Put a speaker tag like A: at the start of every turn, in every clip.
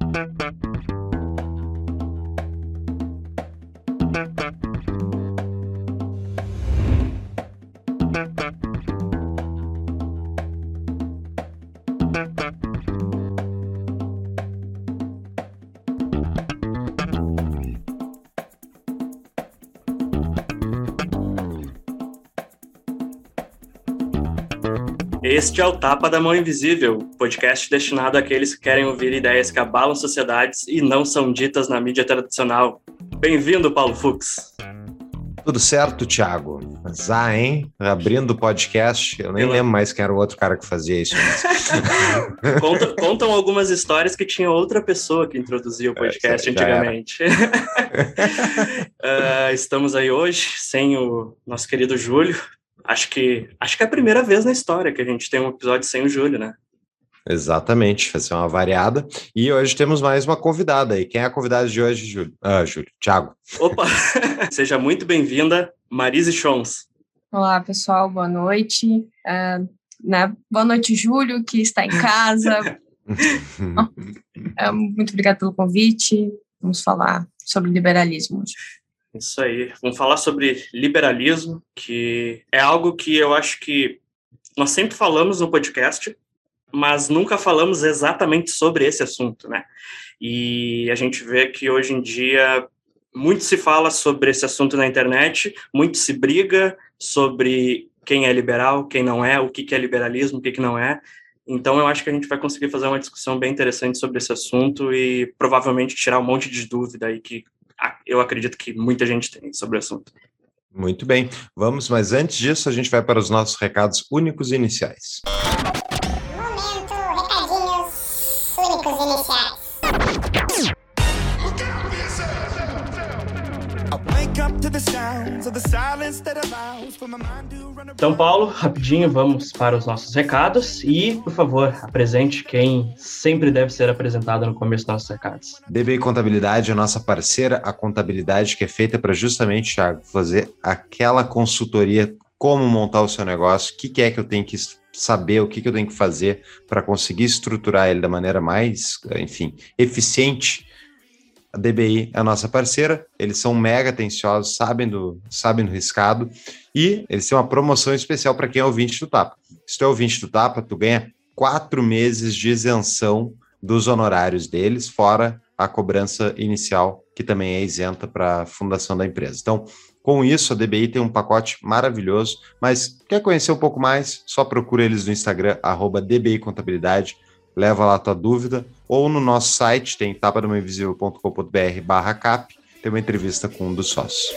A: Thank you. Este é o Tapa da Mão Invisível, podcast destinado àqueles que querem ouvir ideias que abalam sociedades e não são ditas na mídia tradicional. Bem-vindo, Paulo Fux.
B: Tudo certo, Thiago? Zá, hein? Abrindo o podcast, eu nem lembro mais quem era o outro cara que fazia isso.
A: Conta, contam algumas histórias que tinha outra pessoa que introduzia o é, podcast é, antigamente. uh, estamos aí hoje sem o nosso querido Júlio, acho que acho que é a primeira vez na história que a gente tem um episódio sem o Júlio, né?
B: Exatamente, vai ser uma variada. E hoje temos mais uma convidada aí. Quem é a convidada de hoje, Júlio? Ah, Júlio, Thiago.
A: Opa! Seja muito bem-vinda, Marise Chons.
C: Olá, pessoal, boa noite. Uh, né? Boa noite, Júlio, que está em casa. uh, muito obrigada pelo convite. Vamos falar sobre liberalismo hoje.
A: Isso aí. Vamos falar sobre liberalismo, que é algo que eu acho que nós sempre falamos no podcast, mas nunca falamos exatamente sobre esse assunto, né? E a gente vê que hoje em dia muito se fala sobre esse assunto na internet, muito se briga sobre quem é liberal, quem não é, o que é liberalismo, o que não é. Então, eu acho que a gente vai conseguir fazer uma discussão bem interessante sobre esse assunto e provavelmente tirar um monte de dúvida aí que eu acredito que muita gente tem sobre o assunto.
B: Muito bem, vamos, mas antes disso, a gente vai para os nossos recados únicos iniciais.
D: Momento,
A: Então, Paulo, rapidinho, vamos para os nossos recados e, por favor, apresente quem sempre deve ser apresentado no começo dos nossos recados.
B: DBI Contabilidade é nossa parceira, a contabilidade que é feita para justamente, Thiago, fazer aquela consultoria, como montar o seu negócio, o que, que é que eu tenho que saber, o que, que eu tenho que fazer para conseguir estruturar ele da maneira mais, enfim, eficiente a DBI é a nossa parceira, eles são mega atenciosos, sabem do, sabem do riscado e eles têm uma promoção especial para quem é ouvinte do Tapa. Se tu é ouvinte do Tapa, tu ganha quatro meses de isenção dos honorários deles, fora a cobrança inicial, que também é isenta para a fundação da empresa. Então, com isso, a DBI tem um pacote maravilhoso, mas quer conhecer um pouco mais? Só procura eles no Instagram, arroba DBI Contabilidade, leva lá a tua dúvida, ou no nosso site, tem tapadomainvisível.com.br barra cap, tem uma entrevista com um dos sócios.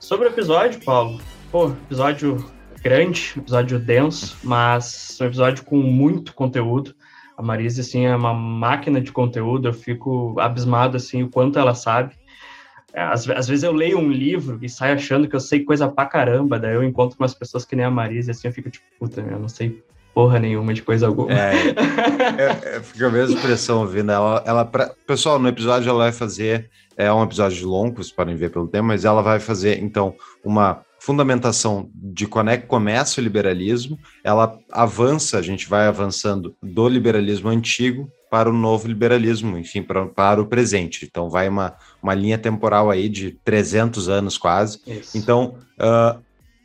A: Sobre o episódio, Paulo, pô, episódio grande, episódio denso, mas um episódio com muito conteúdo. A Marise, assim, é uma máquina de conteúdo, eu fico abismado, assim, o quanto ela sabe. É, às, às, vezes eu leio um livro e saio achando que eu sei coisa pra caramba, daí eu encontro umas pessoas que nem a Marise, assim, eu fico tipo, puta, eu não sei porra nenhuma de coisa alguma. É,
B: é, é fica a mesma expressão ouvindo ela. ela pra, pessoal, no episódio ela vai fazer, é um episódio longo, vocês podem ver pelo tempo, mas ela vai fazer, então, uma fundamentação de quando é que começa o liberalismo, ela avança, a gente vai avançando do liberalismo antigo para o novo liberalismo, enfim, para, para o presente. Então, vai uma, uma linha temporal aí de 300 anos quase. Isso. Então, uh,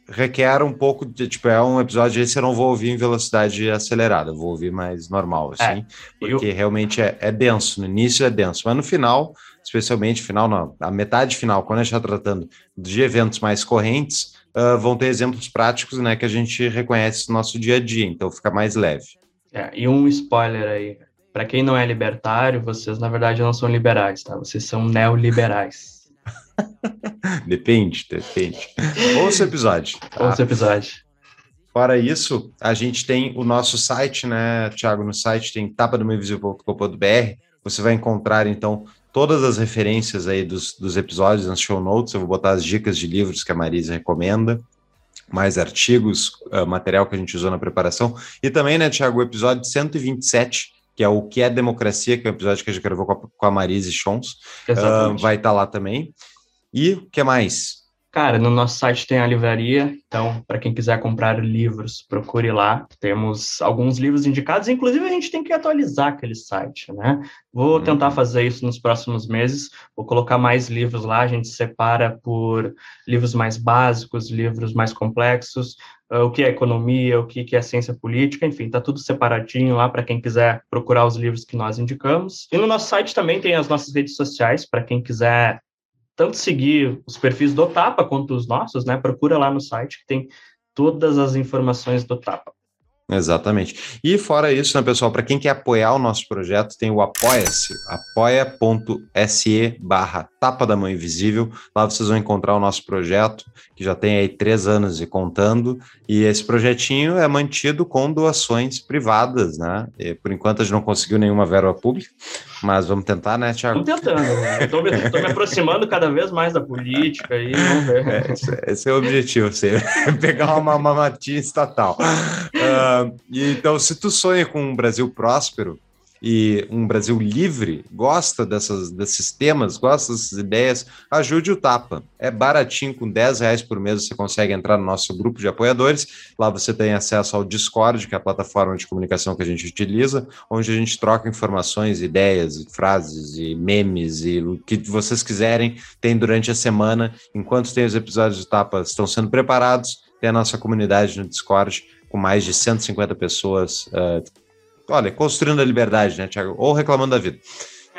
B: requer um pouco de, tipo, é um episódio esse eu não vou ouvir em velocidade acelerada, vou ouvir mais normal, assim, é, porque eu... realmente é, é denso, no início é denso, mas no final especialmente final, não, a metade final, quando a gente está tratando de eventos mais correntes, uh, vão ter exemplos práticos né, que a gente reconhece no nosso dia a dia, então fica mais leve.
A: É, e um spoiler aí, para quem não é libertário, vocês na verdade não são liberais, tá? Vocês são neoliberais.
B: depende, depende. Ouça o episódio.
A: Tá? Ouça o episódio.
B: Fora isso, a gente tem o nosso site, né, Thiago? No site tem tapadomainvisível.com.br. Você vai encontrar, então, todas as referências aí dos, dos episódios nas show notes. Eu vou botar as dicas de livros que a Marisa recomenda, mais artigos, uh, material que a gente usou na preparação. E também, né, Tiago, o episódio 127, que é o que é democracia, que é o episódio que a gente gravou com a, com a Marisa Chons, uh, vai estar tá lá também. E o que mais?
A: Cara, no nosso site tem a livraria, então, para quem quiser comprar livros, procure lá. Temos alguns livros indicados, inclusive a gente tem que atualizar aquele site, né? Vou tentar uhum. fazer isso nos próximos meses. Vou colocar mais livros lá, a gente separa por livros mais básicos, livros mais complexos, uh, o que é economia, o que é ciência política, enfim, tá tudo separadinho lá para quem quiser procurar os livros que nós indicamos. E no nosso site também tem as nossas redes sociais, para quem quiser tanto seguir os perfis do Tapa quanto os nossos, né? Procura lá no site que tem todas as informações do Tapa.
B: Exatamente. E fora isso, né, pessoal, para quem quer apoiar o nosso projeto, tem o Apoia-se, apoia.se barra Tapa da Mão Invisível. Lá vocês vão encontrar o nosso projeto, que já tem aí três anos e contando, e esse projetinho é mantido com doações privadas, né? E, por enquanto a gente não conseguiu nenhuma verba pública, mas vamos tentar, né, Tiago?
A: Estamos tentando, né? Estou me, me, aproximando cada vez mais da política e vamos ver.
B: É, esse, esse, é o objetivo, você pegar uma mamatinha estatal. Uh, então, se tu sonha com um Brasil próspero, e um Brasil livre gosta dessas, desses temas, gosta dessas ideias, ajude o Tapa. É baratinho, com 10 reais por mês você consegue entrar no nosso grupo de apoiadores. Lá você tem acesso ao Discord, que é a plataforma de comunicação que a gente utiliza, onde a gente troca informações, ideias, frases e memes e o que vocês quiserem. Tem durante a semana, enquanto tem os episódios do Tapa estão sendo preparados, tem a nossa comunidade no Discord com mais de 150 pessoas uh, olha, construindo a liberdade, né, Tiago? Ou reclamando da vida.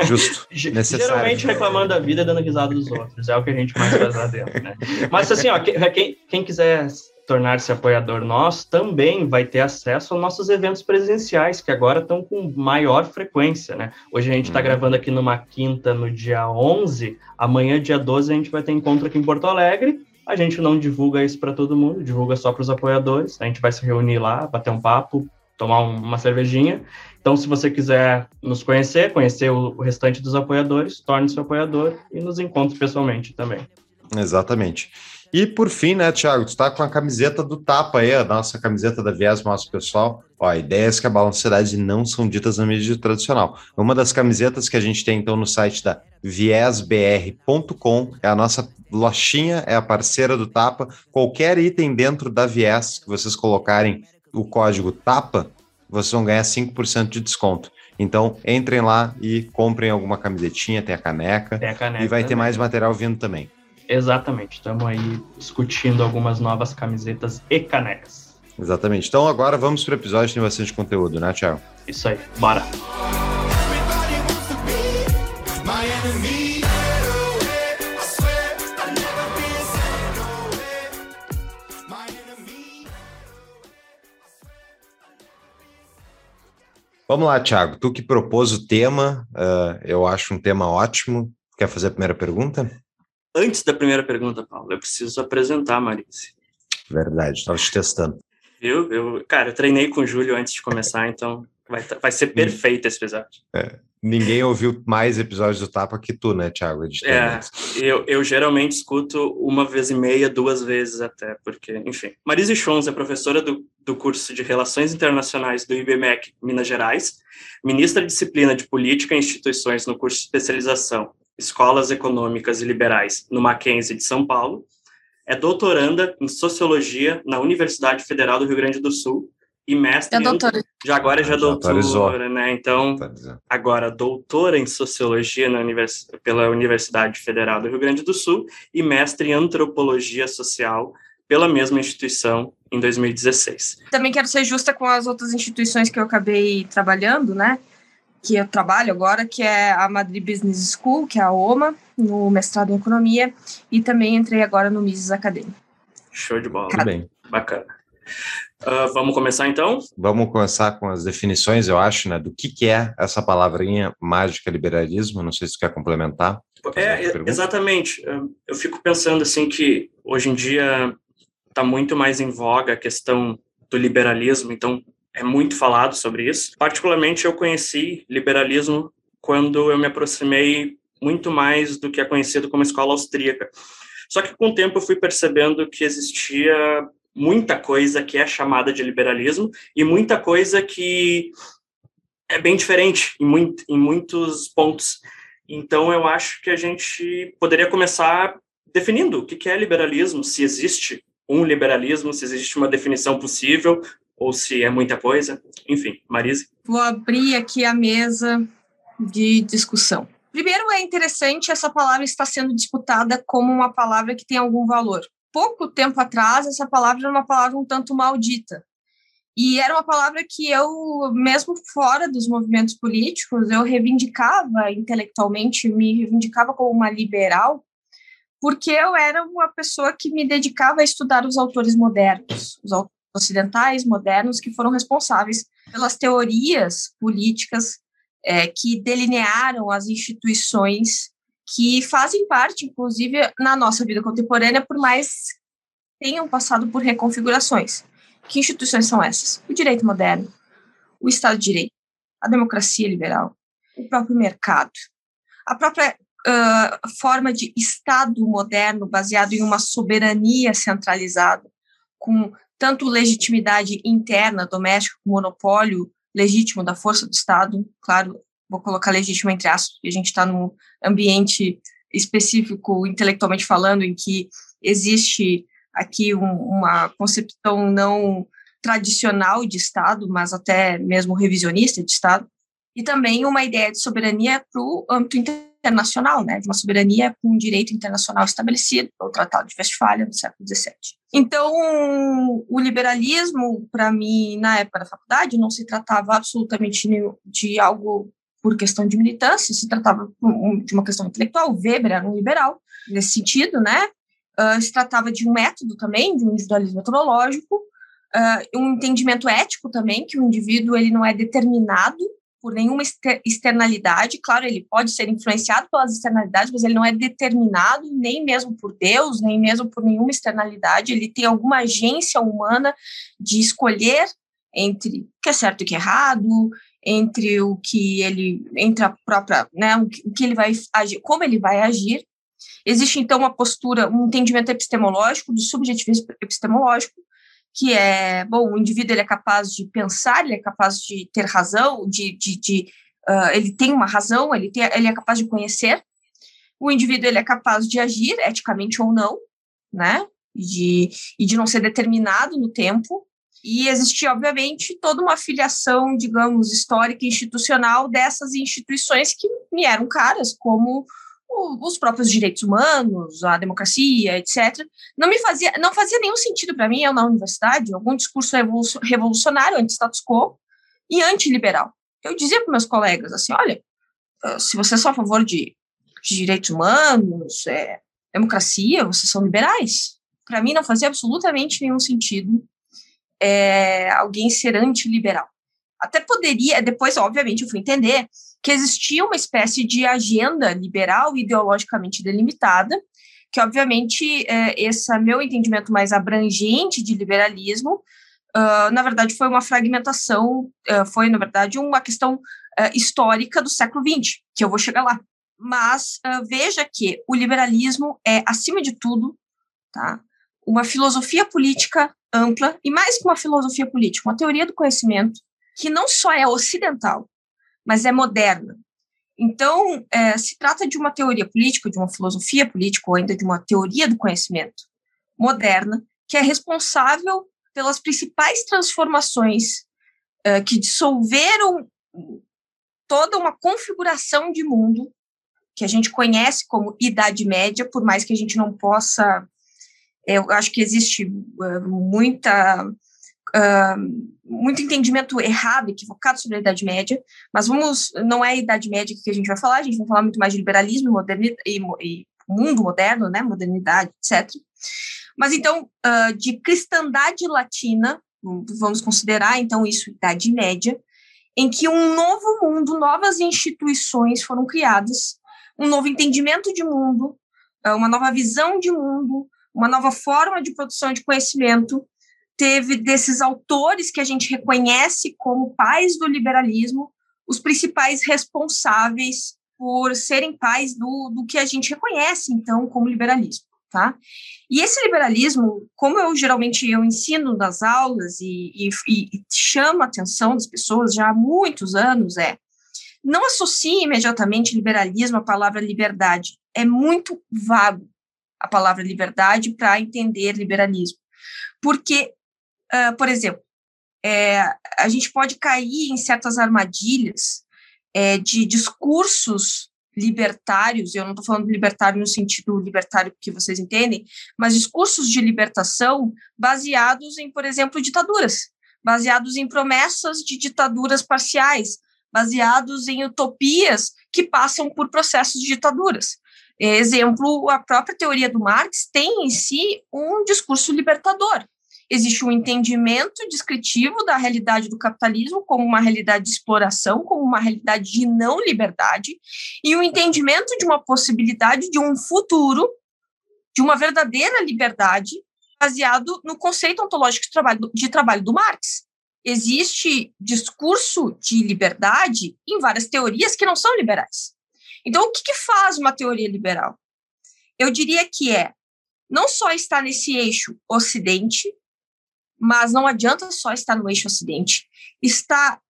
B: Justo.
A: necessário. Geralmente reclamando da vida e dando risada dos outros. É o que a gente mais faz lá dentro, né? Mas assim, ó, quem, quem quiser tornar-se apoiador nosso também vai ter acesso aos nossos eventos presenciais, que agora estão com maior frequência, né? Hoje a gente está uhum. gravando aqui numa quinta, no dia 11, amanhã, dia 12, a gente vai ter encontro aqui em Porto Alegre. A gente não divulga isso para todo mundo, divulga só para os apoiadores. A gente vai se reunir lá, bater um papo, tomar uma cervejinha. Então, se você quiser nos conhecer, conhecer o, restante dos apoiadores, torne-se apoiador e nos encontre pessoalmente também.
B: Exatamente. E por fim, né, Thiago, tu está com a camiseta do Tapa aí, a nossa camiseta da Viés Nosso Pessoal. Ó, ideias que abalam a sociedade não são ditas na mídia tradicional. Uma das camisetas que a gente tem, então, no site da viesbr.com é a nossa lojinha, é a parceira do Tapa. Qualquer item dentro da Viés que vocês colocarem o código TAPA, vocês vão ganhar 5% de desconto. Então, entrem lá e comprem alguma camisetinha, tem a caneca.
A: Tem a caneca
B: e vai
A: também.
B: ter mais material vindo também.
A: Exatamente. Estamos aí discutindo algumas novas camisetas e canecas.
B: Exatamente. Então, agora vamos para o episódio, tem bastante conteúdo, né, Thiago?
A: Isso aí. Bora.
B: Vamos lá, Thiago. Tu que propôs o tema, uh, eu acho um tema ótimo. Quer fazer a primeira pergunta?
A: Antes da primeira pergunta, Paulo, eu preciso apresentar a Marice.
B: Verdade, estava te testando.
A: Eu, eu, cara, eu treinei com o Júlio antes de começar, então vai, vai ser perfeito esse episódio.
B: É. Ninguém ouviu mais episódios do Tapa que tu, né, Thiago?
A: É, eu, eu geralmente escuto uma vez e meia, duas vezes até, porque, enfim. Marise Schons é professora do, do curso de Relações Internacionais do IBMEC Minas Gerais, ministra de disciplina de Política e Instituições no curso de especialização Escolas Econômicas e Liberais no Mackenzie de São Paulo, é doutoranda em Sociologia na Universidade Federal do Rio Grande do Sul e mestre. É doutora. Já agora já, já doutora, né? Então, agora doutora em sociologia na univers, pela Universidade Federal do Rio Grande do Sul e mestre em antropologia social pela mesma instituição em 2016.
C: Também quero ser justa com as outras instituições que eu acabei trabalhando, né? Que eu trabalho agora, que é a Madrid Business School, que é a OMA, no mestrado em economia, e também entrei agora no Mises Academy.
A: Show de bola. Tudo bem. Bacana. Uh, vamos começar então?
B: Vamos começar com as definições, eu acho, né, do que, que é essa palavrinha mágica liberalismo. Não sei se você quer complementar.
A: É, exatamente. Eu fico pensando assim que hoje em dia está muito mais em voga a questão do liberalismo, então é muito falado sobre isso. Particularmente, eu conheci liberalismo quando eu me aproximei muito mais do que é conhecido como escola austríaca. Só que com o tempo eu fui percebendo que existia muita coisa que é chamada de liberalismo e muita coisa que é bem diferente em, muito, em muitos pontos. Então, eu acho que a gente poderia começar definindo o que é liberalismo, se existe um liberalismo, se existe uma definição possível ou se é muita coisa. Enfim, Marise.
C: Vou abrir aqui a mesa de discussão. Primeiro, é interessante essa palavra estar sendo disputada como uma palavra que tem algum valor. Pouco tempo atrás, essa palavra era uma palavra um tanto maldita. E era uma palavra que eu, mesmo fora dos movimentos políticos, eu reivindicava intelectualmente, me reivindicava como uma liberal, porque eu era uma pessoa que me dedicava a estudar os autores modernos, os ocidentais modernos que foram responsáveis pelas teorias políticas é, que delinearam as instituições que fazem parte, inclusive, na nossa vida contemporânea, por mais tenham passado por reconfigurações. Que instituições são essas? O direito moderno, o Estado de Direito, a democracia liberal, o próprio mercado, a própria uh, forma de Estado moderno baseado em uma soberania centralizada, com tanto legitimidade interna, doméstica, monopólio legítimo da força do Estado, claro, vou colocar legítimo entre aspas, porque a gente está num ambiente específico, intelectualmente falando, em que existe aqui um, uma concepção não tradicional de Estado, mas até mesmo revisionista de Estado, e também uma ideia de soberania para o âmbito internacional, né, de uma soberania com um direito internacional estabelecido pelo Tratado de Westfália no século XVII. Então, o liberalismo, para mim, na época da faculdade, não se tratava absolutamente de algo por questão de militância, se tratava de uma questão intelectual. Weber era um liberal nesse sentido, né? Uh, se tratava de um método também, de um individualismo metodológico, uh, um entendimento ético também, que o indivíduo ele não é determinado por nenhuma externalidade. Claro, ele pode ser influenciado pelas externalidades, mas ele não é determinado nem mesmo por Deus, nem mesmo por nenhuma externalidade. Ele tem alguma agência humana de escolher entre o que é certo e o que é errado, entre o que ele, entre a própria, né, o que ele vai agir, como ele vai agir. Existe então uma postura, um entendimento epistemológico do subjetivismo epistemológico que é, bom, o indivíduo ele é capaz de pensar, ele é capaz de ter razão, de, de, de uh, ele tem uma razão, ele, tem, ele é capaz de conhecer, o indivíduo ele é capaz de agir, eticamente ou não, né, de, e de não ser determinado no tempo, e existia, obviamente, toda uma filiação, digamos, histórica e institucional dessas instituições que me eram caras, como os próprios direitos humanos, a democracia, etc. Não me fazia, não fazia nenhum sentido para mim, eu na universidade, algum discurso revolucionário, anti-status quo e antiliberal. Eu dizia para meus colegas assim, olha, se vocês são a favor de, de direitos humanos, é, democracia, vocês são liberais. Para mim não fazia absolutamente nenhum sentido é, alguém ser antiliberal. Até poderia, depois, obviamente, eu fui entender que existia uma espécie de agenda liberal ideologicamente delimitada, que obviamente é, esse meu entendimento mais abrangente de liberalismo, uh, na verdade foi uma fragmentação, uh, foi na verdade uma questão uh, histórica do século XX, que eu vou chegar lá. Mas veja que o liberalismo é, acima de tudo, tá, uma filosofia política ampla, e mais que uma filosofia política, uma teoria do conhecimento, que não só é ocidental, mas é moderna. Então, é, se trata de uma teoria política, de uma filosofia política, ou ainda de uma teoria do conhecimento moderna, que é responsável pelas principais transformações é, que dissolveram toda uma configuração de mundo que a gente conhece como Idade Média, por mais que a gente não possa. Eu acho que existe é, muita uh, muito entendimento errado, equivocado sobre a Idade Média, mas vamos, não é a Idade Média que a gente vai falar, a gente vai falar muito mais de liberalismo modernidade, e, e mundo moderno, né, modernidade, etc. Mas então, uh, de cristandade latina, vamos considerar então isso Idade Média, em que um novo mundo, novas instituições foram criadas, um novo entendimento de mundo, uma nova visão de mundo, uma nova forma de produção de conhecimento, teve desses autores que a gente reconhece como pais do liberalismo, os principais responsáveis por serem pais do, do que a gente reconhece, então, como liberalismo, tá? E esse liberalismo, como eu geralmente eu ensino nas aulas e, e, e chamo a atenção das pessoas já há muitos anos, é não associe imediatamente liberalismo à palavra liberdade. É muito vago. A palavra liberdade para entender liberalismo. Porque, uh, por exemplo, é, a gente pode cair em certas armadilhas é, de discursos libertários, eu não estou falando libertário no sentido libertário que vocês entendem, mas discursos de libertação baseados em, por exemplo, ditaduras, baseados em promessas de ditaduras parciais, baseados em utopias que passam por processos de ditaduras. Exemplo, a própria teoria do Marx tem em si um discurso libertador. Existe um entendimento descritivo da realidade do capitalismo como uma realidade de exploração, como uma realidade de não liberdade, e um entendimento de uma possibilidade de um futuro, de uma verdadeira liberdade, baseado no conceito ontológico de trabalho, de trabalho do Marx. Existe discurso de liberdade em várias teorias que não são liberais. Então, o que, que faz uma teoria liberal? Eu diria que é não só estar nesse eixo Ocidente, mas não adianta só estar no eixo Ocidente, está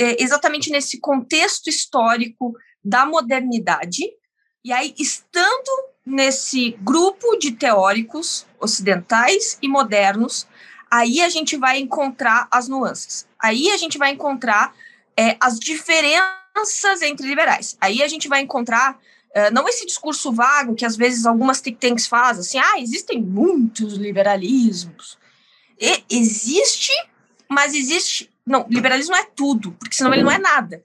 C: é, exatamente nesse contexto histórico da modernidade, e aí, estando nesse grupo de teóricos ocidentais e modernos, aí a gente vai encontrar as nuances, aí a gente vai encontrar é, as diferenças entre liberais, aí a gente vai encontrar Uh, não esse discurso vago que às vezes algumas think tanks fazem, assim, ah, existem muitos liberalismos, e existe, mas existe. Não, liberalismo é tudo, porque senão ele não é nada.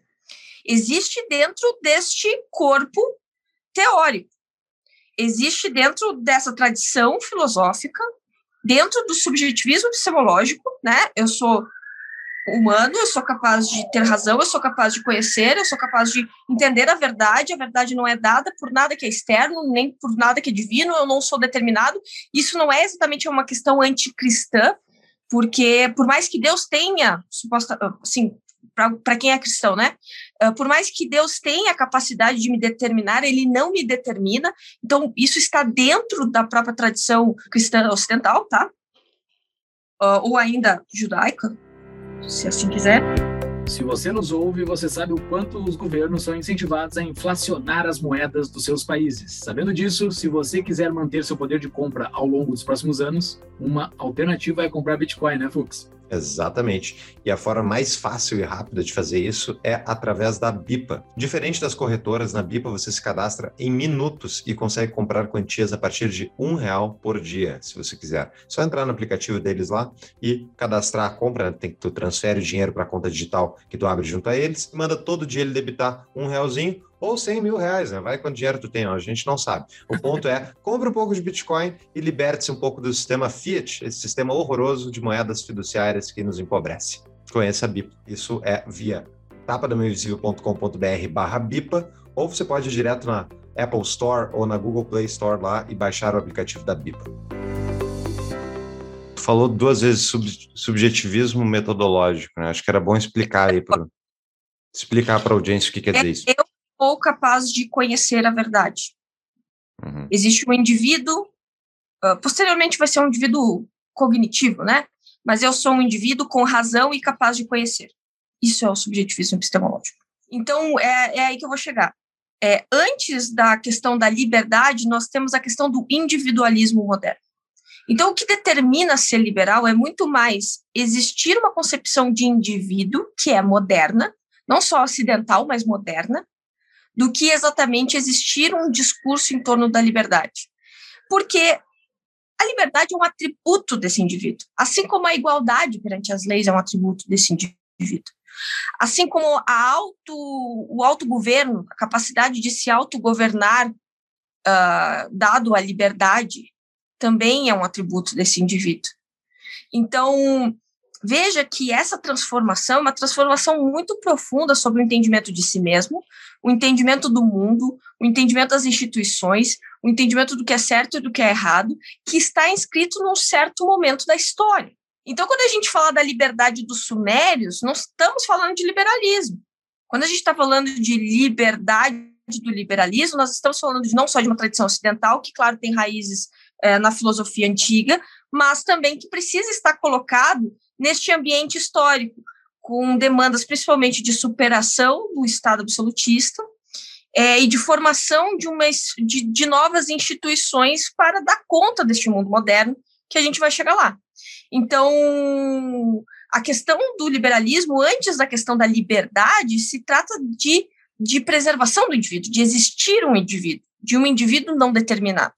C: Existe dentro deste corpo teórico. Existe dentro dessa tradição filosófica, dentro do subjetivismo epistemológico, né? Eu sou humano, eu sou capaz de ter razão, eu sou capaz de conhecer, eu sou capaz de entender a verdade, a verdade não é dada por nada que é externo, nem por nada que é divino, eu não sou determinado. Isso não é exatamente uma questão anticristã, porque por mais que Deus tenha, suposta, assim, para quem é cristão, né? Uh, por mais que Deus tenha a capacidade de me determinar, ele não me determina. Então, isso está dentro da própria tradição cristã ocidental, tá? Uh, ou ainda judaica, se assim quiser.
E: Se você nos ouve, você sabe o quanto os governos são incentivados a inflacionar as moedas dos seus países. Sabendo disso, se você quiser manter seu poder de compra ao longo dos próximos anos, uma alternativa é comprar Bitcoin, né, Fux?
B: Exatamente. E a forma mais fácil e rápida de fazer isso é através da BIPA. Diferente das corretoras, na BIPA você se cadastra em minutos e consegue comprar quantias a partir de um real por dia, se você quiser. Só entrar no aplicativo deles lá e cadastrar a compra. Né? Tem que tu transfere o dinheiro para a conta digital que tu abre junto a eles e manda todo dia ele debitar um realzinho ou 100 mil reais, né? Vai quanto dinheiro tu tem, a gente não sabe. O ponto é, compre um pouco de Bitcoin e liberte-se um pouco do sistema fiat, esse sistema horroroso de moedas fiduciárias que nos empobrece. Conheça a BIP. Isso é via tapadameuinvisível.com.br barra BIPA, ou você pode ir direto na Apple Store ou na Google Play Store lá e baixar o aplicativo da BIPA. Tu falou duas vezes sub subjetivismo metodológico, né? Acho que era bom explicar aí para explicar para a audiência o que quer dizer isso.
C: Eu ou capaz de conhecer a verdade. Uhum. Existe um indivíduo, uh, posteriormente vai ser um indivíduo cognitivo, né? Mas eu sou um indivíduo com razão e capaz de conhecer. Isso é o subjetivismo epistemológico. Então, é, é aí que eu vou chegar. É, antes da questão da liberdade, nós temos a questão do individualismo moderno. Então, o que determina ser liberal é muito mais existir uma concepção de indivíduo que é moderna, não só ocidental, mas moderna, do que exatamente existir um discurso em torno da liberdade. Porque a liberdade é um atributo desse indivíduo, assim como a igualdade perante as leis é um atributo desse indivíduo. Assim como a auto, o autogoverno, a capacidade de se autogovernar, uh, dado a liberdade, também é um atributo desse indivíduo. Então, veja que essa transformação é uma transformação muito profunda sobre o entendimento de si mesmo, o entendimento do mundo, o entendimento das instituições, o entendimento do que é certo e do que é errado, que está inscrito num certo momento da história. Então, quando a gente fala da liberdade dos sumérios, não estamos falando de liberalismo. Quando a gente está falando de liberdade do liberalismo, nós estamos falando de, não só de uma tradição ocidental, que, claro, tem raízes é, na filosofia antiga, mas também que precisa estar colocado neste ambiente histórico, com demandas principalmente de superação do Estado absolutista, é, e de formação de, uma, de, de novas instituições para dar conta deste mundo moderno que a gente vai chegar lá. Então, a questão do liberalismo, antes da questão da liberdade, se trata de, de preservação do indivíduo, de existir um indivíduo, de um indivíduo não determinado.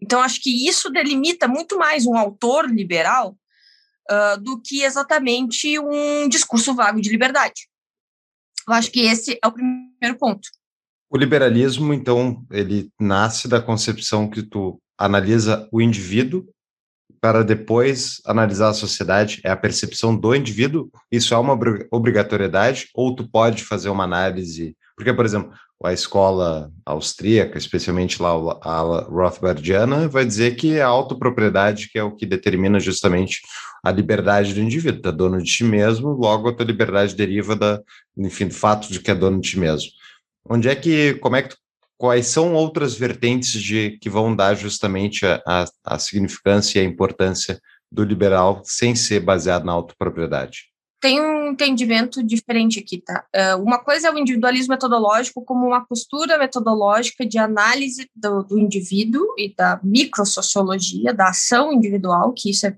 C: Então, acho que isso delimita muito mais um autor liberal uh, do que exatamente um discurso vago de liberdade. Eu acho que esse é o primeiro ponto.
B: O liberalismo, então, ele nasce da concepção que tu analisa o indivíduo para depois analisar a sociedade, é a percepção do indivíduo, isso é uma obrigatoriedade, ou tu pode fazer uma análise, porque, por exemplo, a escola austríaca, especialmente lá a Rothbardiana, vai dizer que é a autopropriedade que é o que determina justamente a liberdade do indivíduo, tá dono de ti mesmo, logo a tua liberdade deriva da, enfim, do fato de que é dono de ti mesmo. Onde é que, como é que tu, quais são outras vertentes de que vão dar justamente a, a, a significância e a importância do liberal sem ser baseado na autopropriedade?
C: Tem um entendimento diferente aqui, tá? Uh, uma coisa é o individualismo metodológico como uma postura metodológica de análise do, do indivíduo e da microsociologia, da ação individual, que isso é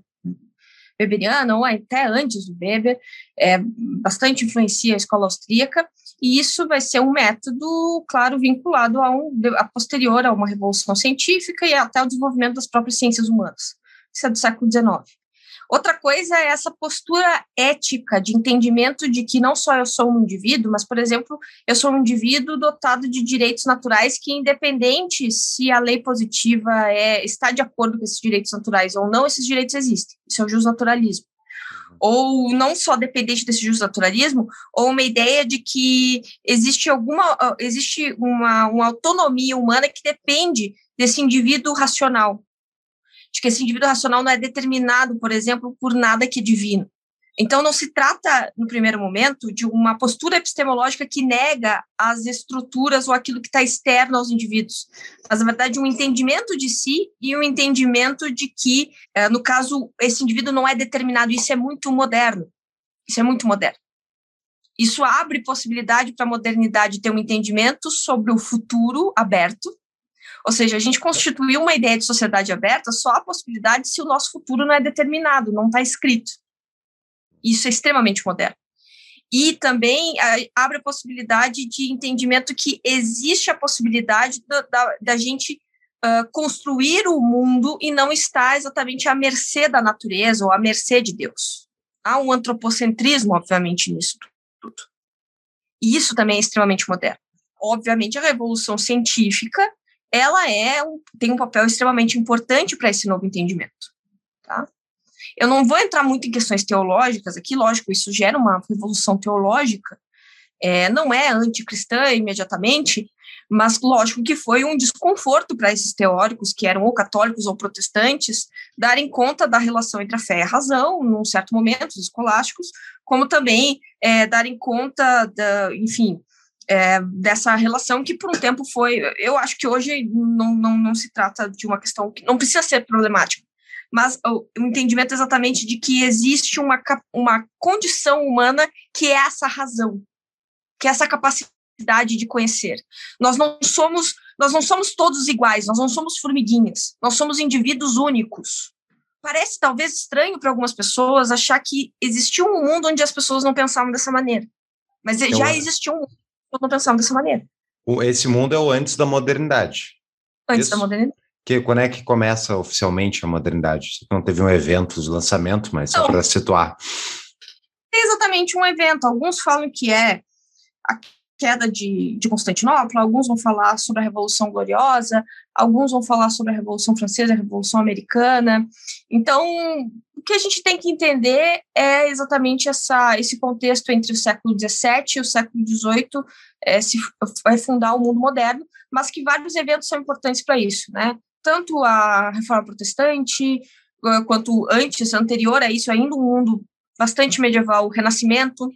C: weberiana, ou até antes do Weber, é, bastante influencia a escola austríaca, e isso vai ser um método, claro, vinculado a, um, a posterior a uma revolução científica e até o desenvolvimento das próprias ciências humanas. Isso é do século XIX. Outra coisa é essa postura ética de entendimento de que não só eu sou um indivíduo, mas, por exemplo, eu sou um indivíduo dotado de direitos naturais que, independente se a lei positiva é, está de acordo com esses direitos naturais ou não, esses direitos existem. Isso é o justnaturalismo ou não só dependente desse justnaturalismo, ou uma ideia de que existe alguma existe uma, uma autonomia humana que depende desse indivíduo racional, de que esse indivíduo racional não é determinado, por exemplo, por nada que é divino. Então, não se trata, no primeiro momento, de uma postura epistemológica que nega as estruturas ou aquilo que está externo aos indivíduos, mas, na verdade, um entendimento de si e um entendimento de que, eh, no caso, esse indivíduo não é determinado. Isso é muito moderno. Isso é muito moderno. Isso abre possibilidade para a modernidade ter um entendimento sobre o futuro aberto, ou seja, a gente constituiu uma ideia de sociedade aberta só a possibilidade se o nosso futuro não é determinado, não está escrito. Isso é extremamente moderno. E também abre a possibilidade de entendimento que existe a possibilidade da, da, da gente uh, construir o mundo e não estar exatamente à mercê da natureza ou à mercê de Deus. Há um antropocentrismo, obviamente, nisso tudo. E isso também é extremamente moderno. Obviamente, a revolução científica ela é tem um papel extremamente importante para esse novo entendimento. Tá? Eu não vou entrar muito em questões teológicas aqui, lógico, isso gera uma revolução teológica, é, não é anticristã imediatamente, mas lógico que foi um desconforto para esses teóricos, que eram ou católicos ou protestantes, darem conta da relação entre a fé e a razão, num certo momento, os escolásticos, como também é, darem conta, da, enfim, é, dessa relação que por um tempo foi, eu acho que hoje não, não, não se trata de uma questão que não precisa ser problemática, mas o, o entendimento exatamente de que existe uma, uma condição humana que é essa razão, que é essa capacidade de conhecer. Nós não somos, nós não somos todos iguais, nós não somos formiguinhas, nós somos indivíduos únicos. Parece talvez estranho para algumas pessoas achar que existiu um mundo onde as pessoas não pensavam dessa maneira. Mas já existiu um mundo não pensando dessa maneira.
B: Esse mundo é o antes da modernidade.
C: Antes Isso? da modernidade.
B: Que, quando é que começa oficialmente a modernidade? Não teve um evento de lançamento, mas só para situar.
C: É exatamente um evento. Alguns falam que é a queda de, de Constantinopla, alguns vão falar sobre a Revolução Gloriosa, alguns vão falar sobre a Revolução Francesa, a Revolução Americana. Então, o que a gente tem que entender é exatamente essa, esse contexto entre o século XVII e o século XVIII, é, se vai fundar o mundo moderno, mas que vários eventos são importantes para isso, né? Tanto a Reforma Protestante, quanto antes, anterior a isso, ainda um mundo bastante medieval, o Renascimento,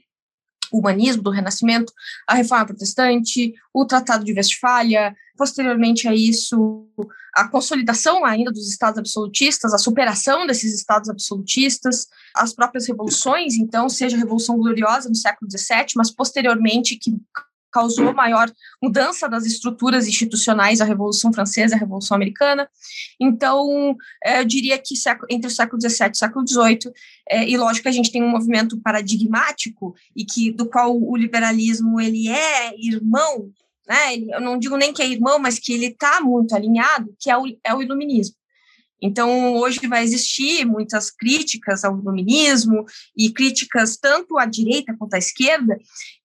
C: o humanismo do Renascimento, a Reforma Protestante, o Tratado de Westfália, posteriormente a isso, a consolidação ainda dos estados absolutistas, a superação desses estados absolutistas, as próprias revoluções, então, seja a Revolução Gloriosa no século XVII, mas posteriormente que causou maior mudança das estruturas institucionais, a Revolução Francesa, a Revolução Americana. Então, é, eu diria que entre o século XVII e o século XVIII, é, e lógico que a gente tem um movimento paradigmático e que do qual o liberalismo ele é irmão, né? Eu não digo nem que é irmão, mas que ele está muito alinhado, que é o, é o iluminismo. Então, hoje vai existir muitas críticas ao iluminismo e críticas tanto à direita quanto à esquerda,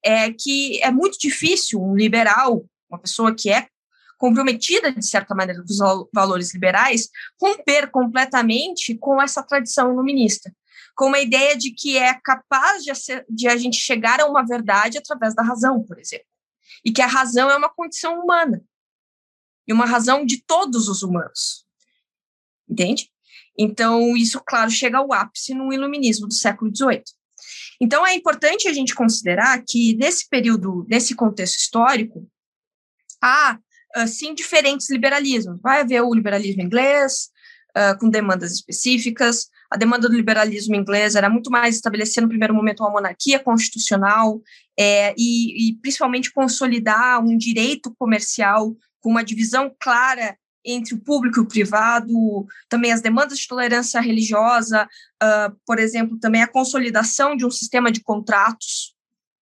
C: é que é muito difícil um liberal, uma pessoa que é comprometida, de certa maneira, com os valores liberais, romper completamente com essa tradição iluminista, com uma ideia de que é capaz de, de a gente chegar a uma verdade através da razão, por exemplo, e que a razão é uma condição humana, e uma razão de todos os humanos entende? Então, isso, claro, chega ao ápice no iluminismo do século XVIII. Então, é importante a gente considerar que, nesse período, nesse contexto histórico, há, sim, diferentes liberalismos. Vai haver o liberalismo inglês, uh, com demandas específicas. A demanda do liberalismo inglês era muito mais estabelecer, no primeiro momento, uma monarquia constitucional é, e, e, principalmente, consolidar um direito comercial com uma divisão clara entre o público e o privado, também as demandas de tolerância religiosa, uh, por exemplo, também a consolidação de um sistema de contratos,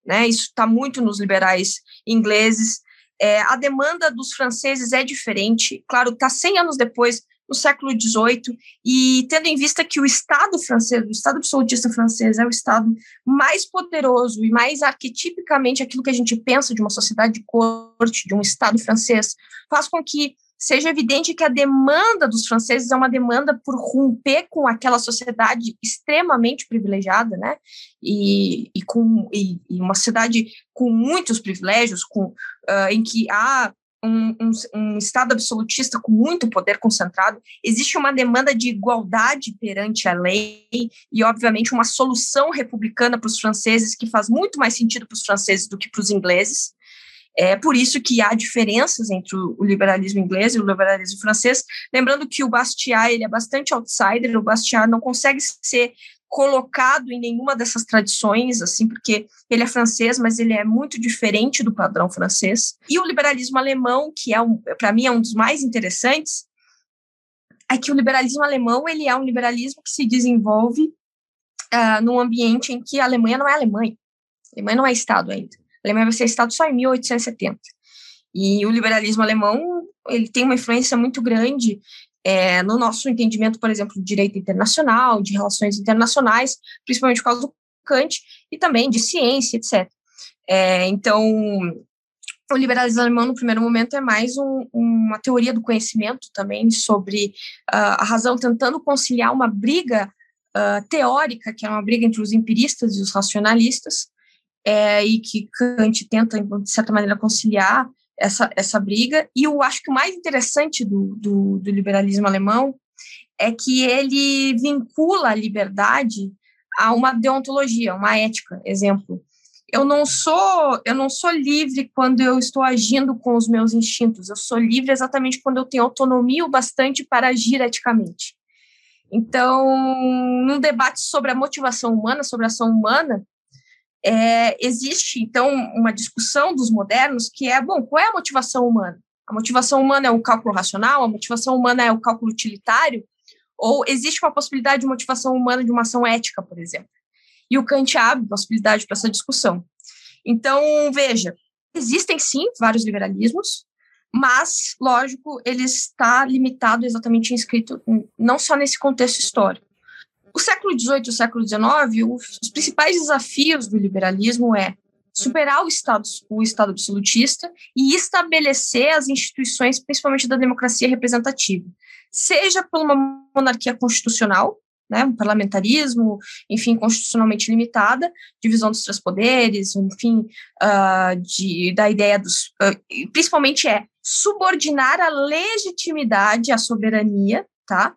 C: né? Isso está muito nos liberais ingleses. É, a demanda dos franceses é diferente, claro, está 100 anos depois, no século XVIII, e tendo em vista que o Estado francês, o Estado absolutista francês, é o Estado mais poderoso e mais arquetipicamente aquilo que a gente pensa de uma sociedade de corte, de um Estado francês, faz com que seja evidente que a demanda dos franceses é uma demanda por romper com aquela sociedade extremamente privilegiada, né? E, e com e, e uma cidade com muitos privilégios, com, uh, em que há um, um, um, Estado absolutista com muito poder concentrado, existe uma demanda de igualdade perante a lei e, obviamente, uma solução republicana para os franceses que faz muito mais sentido para os franceses do que para os ingleses. É por isso que há diferenças entre o liberalismo inglês e o liberalismo francês. Lembrando que o Bastiat ele é bastante outsider, o Bastiat não consegue ser colocado em nenhuma dessas tradições, assim, porque ele é francês, mas ele é muito diferente do padrão francês. E o liberalismo alemão, que é um, para mim é um dos mais interessantes, é que o liberalismo alemão ele é um liberalismo que se desenvolve uh, num ambiente em que a Alemanha não é Alemanha. A Alemanha não é Estado ainda. A Alemanha vai ser Estado só em 1870. E o liberalismo alemão ele tem uma influência muito grande é, no nosso entendimento, por exemplo, de direito internacional, de relações internacionais, principalmente por causa do Kant, e também de ciência, etc. É, então, o liberalismo alemão, no primeiro momento, é mais um, uma teoria do conhecimento também sobre uh, a razão, tentando conciliar uma briga uh, teórica, que é uma briga entre os empiristas e os racionalistas, é, e que Kant tenta, de certa maneira, conciliar essa, essa briga. E eu acho que o mais interessante do, do, do liberalismo alemão é que ele vincula a liberdade a uma deontologia, uma ética. Exemplo, eu não sou eu não sou livre quando eu estou agindo com os meus instintos. Eu sou livre exatamente quando eu tenho autonomia o bastante para agir eticamente. Então, num debate sobre a motivação humana, sobre a ação humana, é, existe, então, uma discussão dos modernos que é, bom, qual é a motivação humana? A motivação humana é o cálculo racional? A motivação humana é o cálculo utilitário? Ou existe uma possibilidade de motivação humana de uma ação ética, por exemplo? E o Kant abre possibilidade para essa discussão. Então, veja, existem sim vários liberalismos, mas, lógico, ele está limitado exatamente inscrito não só nesse contexto histórico, o século XVIII e o século XIX, os principais desafios do liberalismo é superar o Estado, o Estado absolutista e estabelecer as instituições, principalmente da democracia representativa, seja por uma monarquia constitucional, né, um parlamentarismo, enfim, constitucionalmente limitada, divisão dos três poderes, enfim, uh, de, da ideia dos, uh, principalmente é subordinar a legitimidade à soberania, tá,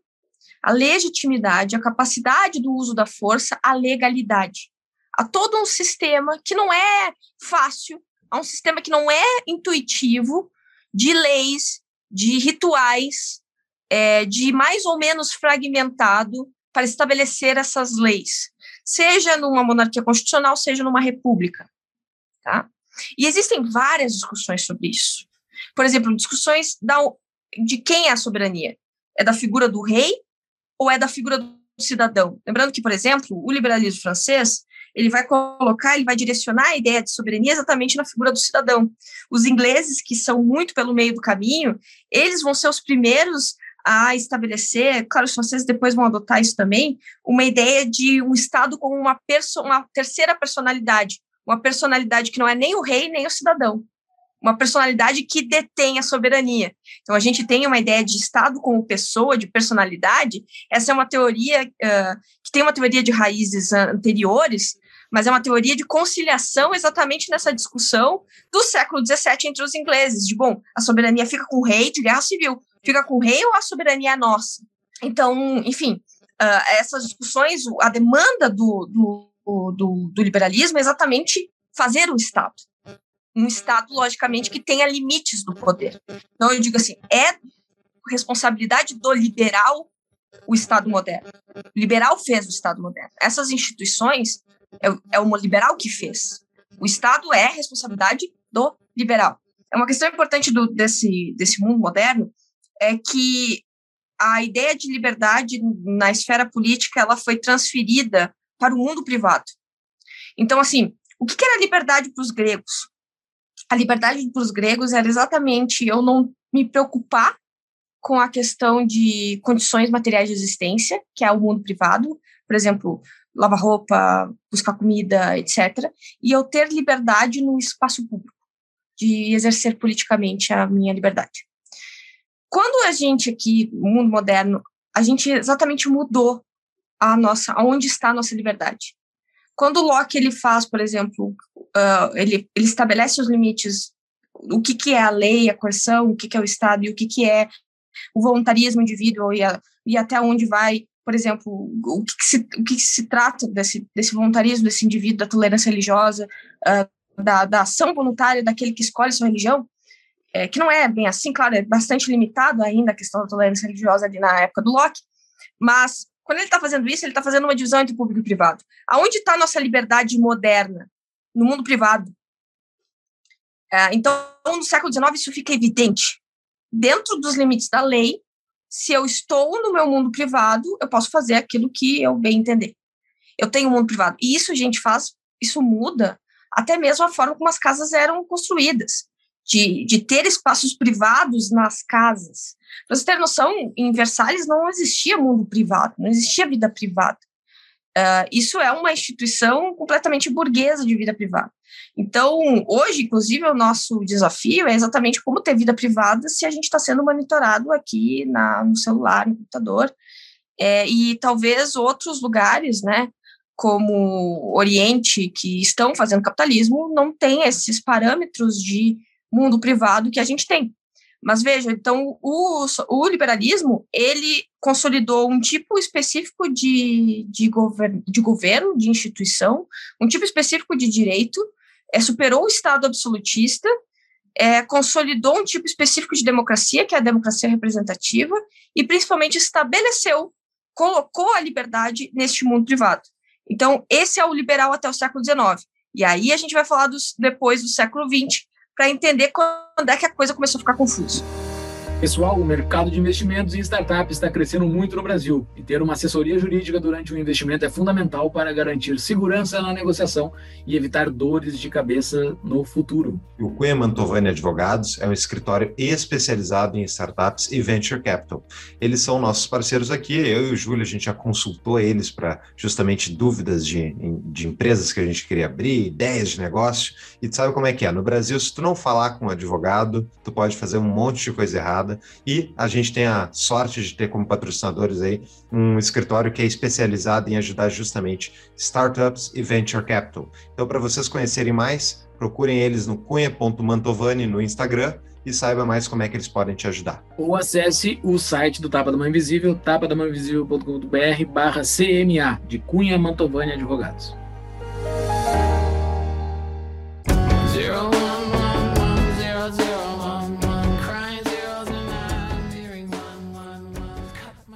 C: a legitimidade, a capacidade do uso da força, a legalidade. Há todo um sistema que não é fácil, há um sistema que não é intuitivo, de leis, de rituais, é, de mais ou menos fragmentado para estabelecer essas leis, seja numa monarquia constitucional, seja numa república. Tá? E existem várias discussões sobre isso. Por exemplo, discussões da, de quem é a soberania. É da figura do rei ou é da figura do cidadão? Lembrando que, por exemplo, o liberalismo francês ele vai colocar, ele vai direcionar a ideia de soberania exatamente na figura do cidadão. Os ingleses, que são muito pelo meio do caminho, eles vão ser os primeiros a estabelecer, claro, os franceses depois vão adotar isso também, uma ideia de um Estado como uma, perso uma terceira personalidade, uma personalidade que não é nem o rei nem o cidadão, uma personalidade que detém a soberania. Então, a gente tem uma ideia de Estado como pessoa, de personalidade. Essa é uma teoria uh, que tem uma teoria de raízes anteriores, mas é uma teoria de conciliação exatamente nessa discussão do século XVII entre os ingleses, de, bom, a soberania fica com o rei de guerra civil, fica com o rei ou a soberania é nossa? Então, enfim, uh, essas discussões, a demanda do, do, do, do liberalismo é exatamente fazer o Estado um Estado, logicamente, que tenha limites do poder. Então, eu digo assim, é responsabilidade do liberal o Estado moderno. O liberal fez o Estado moderno. Essas instituições é, é o liberal que fez. O Estado é responsabilidade do liberal. É uma questão importante do, desse, desse mundo moderno é que a ideia de liberdade na esfera política ela foi transferida para o mundo privado. Então, assim, o que era liberdade para os gregos? A liberdade para os gregos era exatamente eu não me preocupar com a questão de condições materiais de existência, que é o mundo privado, por exemplo, lavar roupa, buscar comida, etc., e eu ter liberdade no espaço público, de exercer politicamente a minha liberdade. Quando a gente aqui, no mundo moderno, a gente exatamente mudou a nossa, aonde está a nossa liberdade. Quando o Locke ele faz, por exemplo, uh, ele, ele estabelece os limites, o que, que é a lei, a coerção, o que, que é o Estado e o que, que é o voluntarismo indivíduo e, a, e até onde vai, por exemplo, o que, que se, o que, que, se trata desse, desse voluntarismo, desse indivíduo, da tolerância religiosa, uh, da, da ação voluntária daquele que escolhe sua religião, é, que não é bem assim, claro, é bastante limitado ainda a questão da tolerância religiosa ali na época do Locke, mas quando ele está fazendo isso, ele está fazendo uma divisão entre público e privado. Aonde está a nossa liberdade moderna? No mundo privado. É, então, no século XIX, isso fica evidente. Dentro dos limites da lei, se eu estou no meu mundo privado, eu posso fazer aquilo que eu bem entender. Eu tenho um mundo privado. E isso, gente, faz, isso muda até mesmo a forma como as casas eram construídas, de, de ter espaços privados nas casas. Para você ter noção, em Versalhes não existia mundo privado, não existia vida privada. Uh, isso é uma instituição completamente burguesa de vida privada. Então, hoje, inclusive, o nosso desafio é exatamente como ter vida privada se a gente está sendo monitorado aqui na, no celular, no computador, é, e talvez outros lugares, né, como Oriente, que estão fazendo capitalismo, não tem esses parâmetros de mundo privado que a gente tem. Mas veja, então o, o liberalismo ele consolidou um tipo específico de, de, govern, de governo, de instituição, um tipo específico de direito, é, superou o Estado absolutista, é, consolidou um tipo específico de democracia, que é a democracia representativa, e principalmente estabeleceu, colocou a liberdade neste mundo privado. Então, esse é o liberal até o século XIX. E aí a gente vai falar dos, depois do século XX, para entender quando é que a coisa começou a ficar confusa.
E: Pessoal, o mercado de investimentos em startups está crescendo muito no Brasil e ter uma assessoria jurídica durante o investimento é fundamental para garantir segurança na negociação e evitar dores de cabeça no futuro.
B: O Cunha Mantovani Advogados é um escritório especializado em startups e venture capital. Eles são nossos parceiros aqui, eu e o Júlio, a gente já consultou eles para justamente dúvidas de, de empresas que a gente queria abrir, ideias de negócio, e tu sabe como é que é? No Brasil, se tu não falar com um advogado, tu pode fazer um monte de coisa errada e a gente tem a sorte de ter como patrocinadores aí um escritório que é especializado em ajudar justamente startups e venture capital. Então, para vocês conhecerem mais, procurem eles no cunha.mantovani no Instagram e saiba mais como é que eles podem te ajudar.
E: Ou acesse o site do Tapa da Mãe Invisível, tapadamãeinvisível.com.br barra CMA, de Cunha Mantovani Advogados.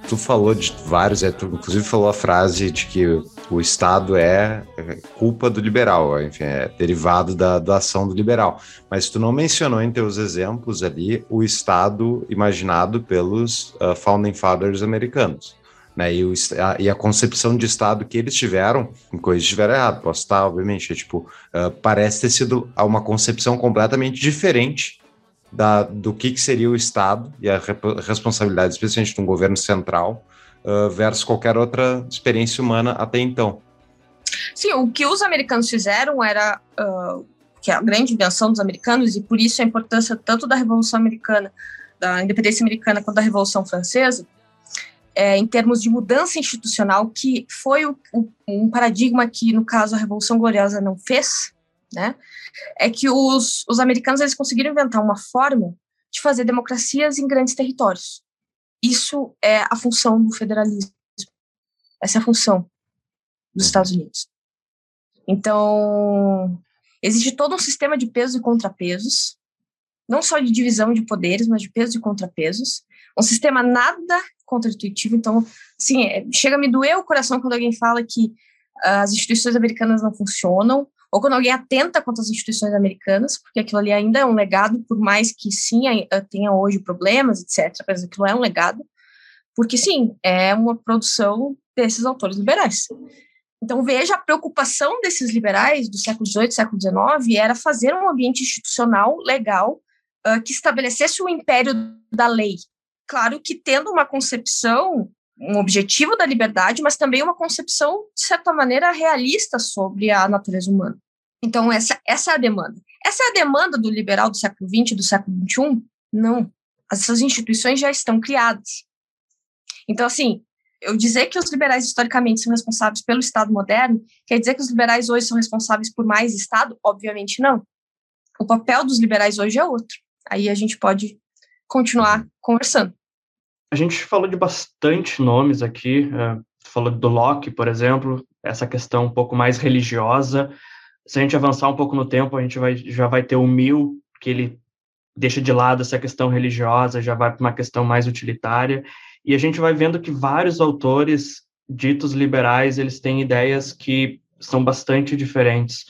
B: Tu falou de vários, é, tu inclusive falou a frase de que o Estado é, é culpa do liberal, enfim, é derivado da, da ação do liberal. Mas tu não mencionou em teus exemplos ali o Estado imaginado pelos uh, founding fathers americanos. Né, e, o, a, e, a, concepção de Estado que eles tiveram, coisas estiveram errado, posso estar, obviamente, é, tipo, uh, parece ter sido uma concepção completamente diferente da, do que, que seria o Estado e a responsabilidade, especialmente de um governo central, uh, versus qualquer outra experiência humana até então.
C: Sim, o que os americanos fizeram era uh, que é a grande invenção dos americanos e por isso a importância tanto da Revolução Americana, da independência americana quanto da Revolução Francesa, é, em termos de mudança institucional, que foi o, o, um paradigma que, no caso, a Revolução Gloriosa não fez, né? É que os, os americanos eles conseguiram inventar uma forma de fazer democracias em grandes territórios. Isso é a função do federalismo. Essa é a função dos uhum. Estados Unidos. Então, existe todo um sistema de pesos e contrapesos, não só de divisão de poderes, mas de pesos e contrapesos. Um sistema nada contra-intuitivo. Então, assim, é, chega a me doer o coração quando alguém fala que uh, as instituições americanas não funcionam, ou quando alguém atenta contra as instituições americanas, porque aquilo ali ainda é um legado, por mais que sim, tenha hoje problemas, etc., mas aquilo é um legado, porque sim, é uma produção desses autores liberais. Então, veja a preocupação desses liberais do século XVIII, século XIX, era fazer um ambiente institucional legal uh, que estabelecesse o império da lei. Claro que tendo uma concepção um objetivo da liberdade, mas também uma concepção, de certa maneira, realista sobre a natureza humana. Então, essa, essa é a demanda. Essa é a demanda do liberal do século XX, do século XXI? Não. Essas instituições já estão criadas. Então, assim, eu dizer que os liberais historicamente são responsáveis pelo Estado moderno, quer dizer que os liberais hoje são responsáveis por mais Estado? Obviamente não. O papel dos liberais hoje é outro. Aí a gente pode continuar conversando.
A: A gente falou de bastante nomes aqui, é, falou do Locke, por exemplo, essa questão um pouco mais religiosa, se a gente avançar um pouco no tempo, a gente vai, já vai ter o Mil, que ele deixa de lado essa questão religiosa, já vai para uma questão mais utilitária, e a gente vai vendo que vários autores ditos liberais, eles têm ideias que são bastante diferentes,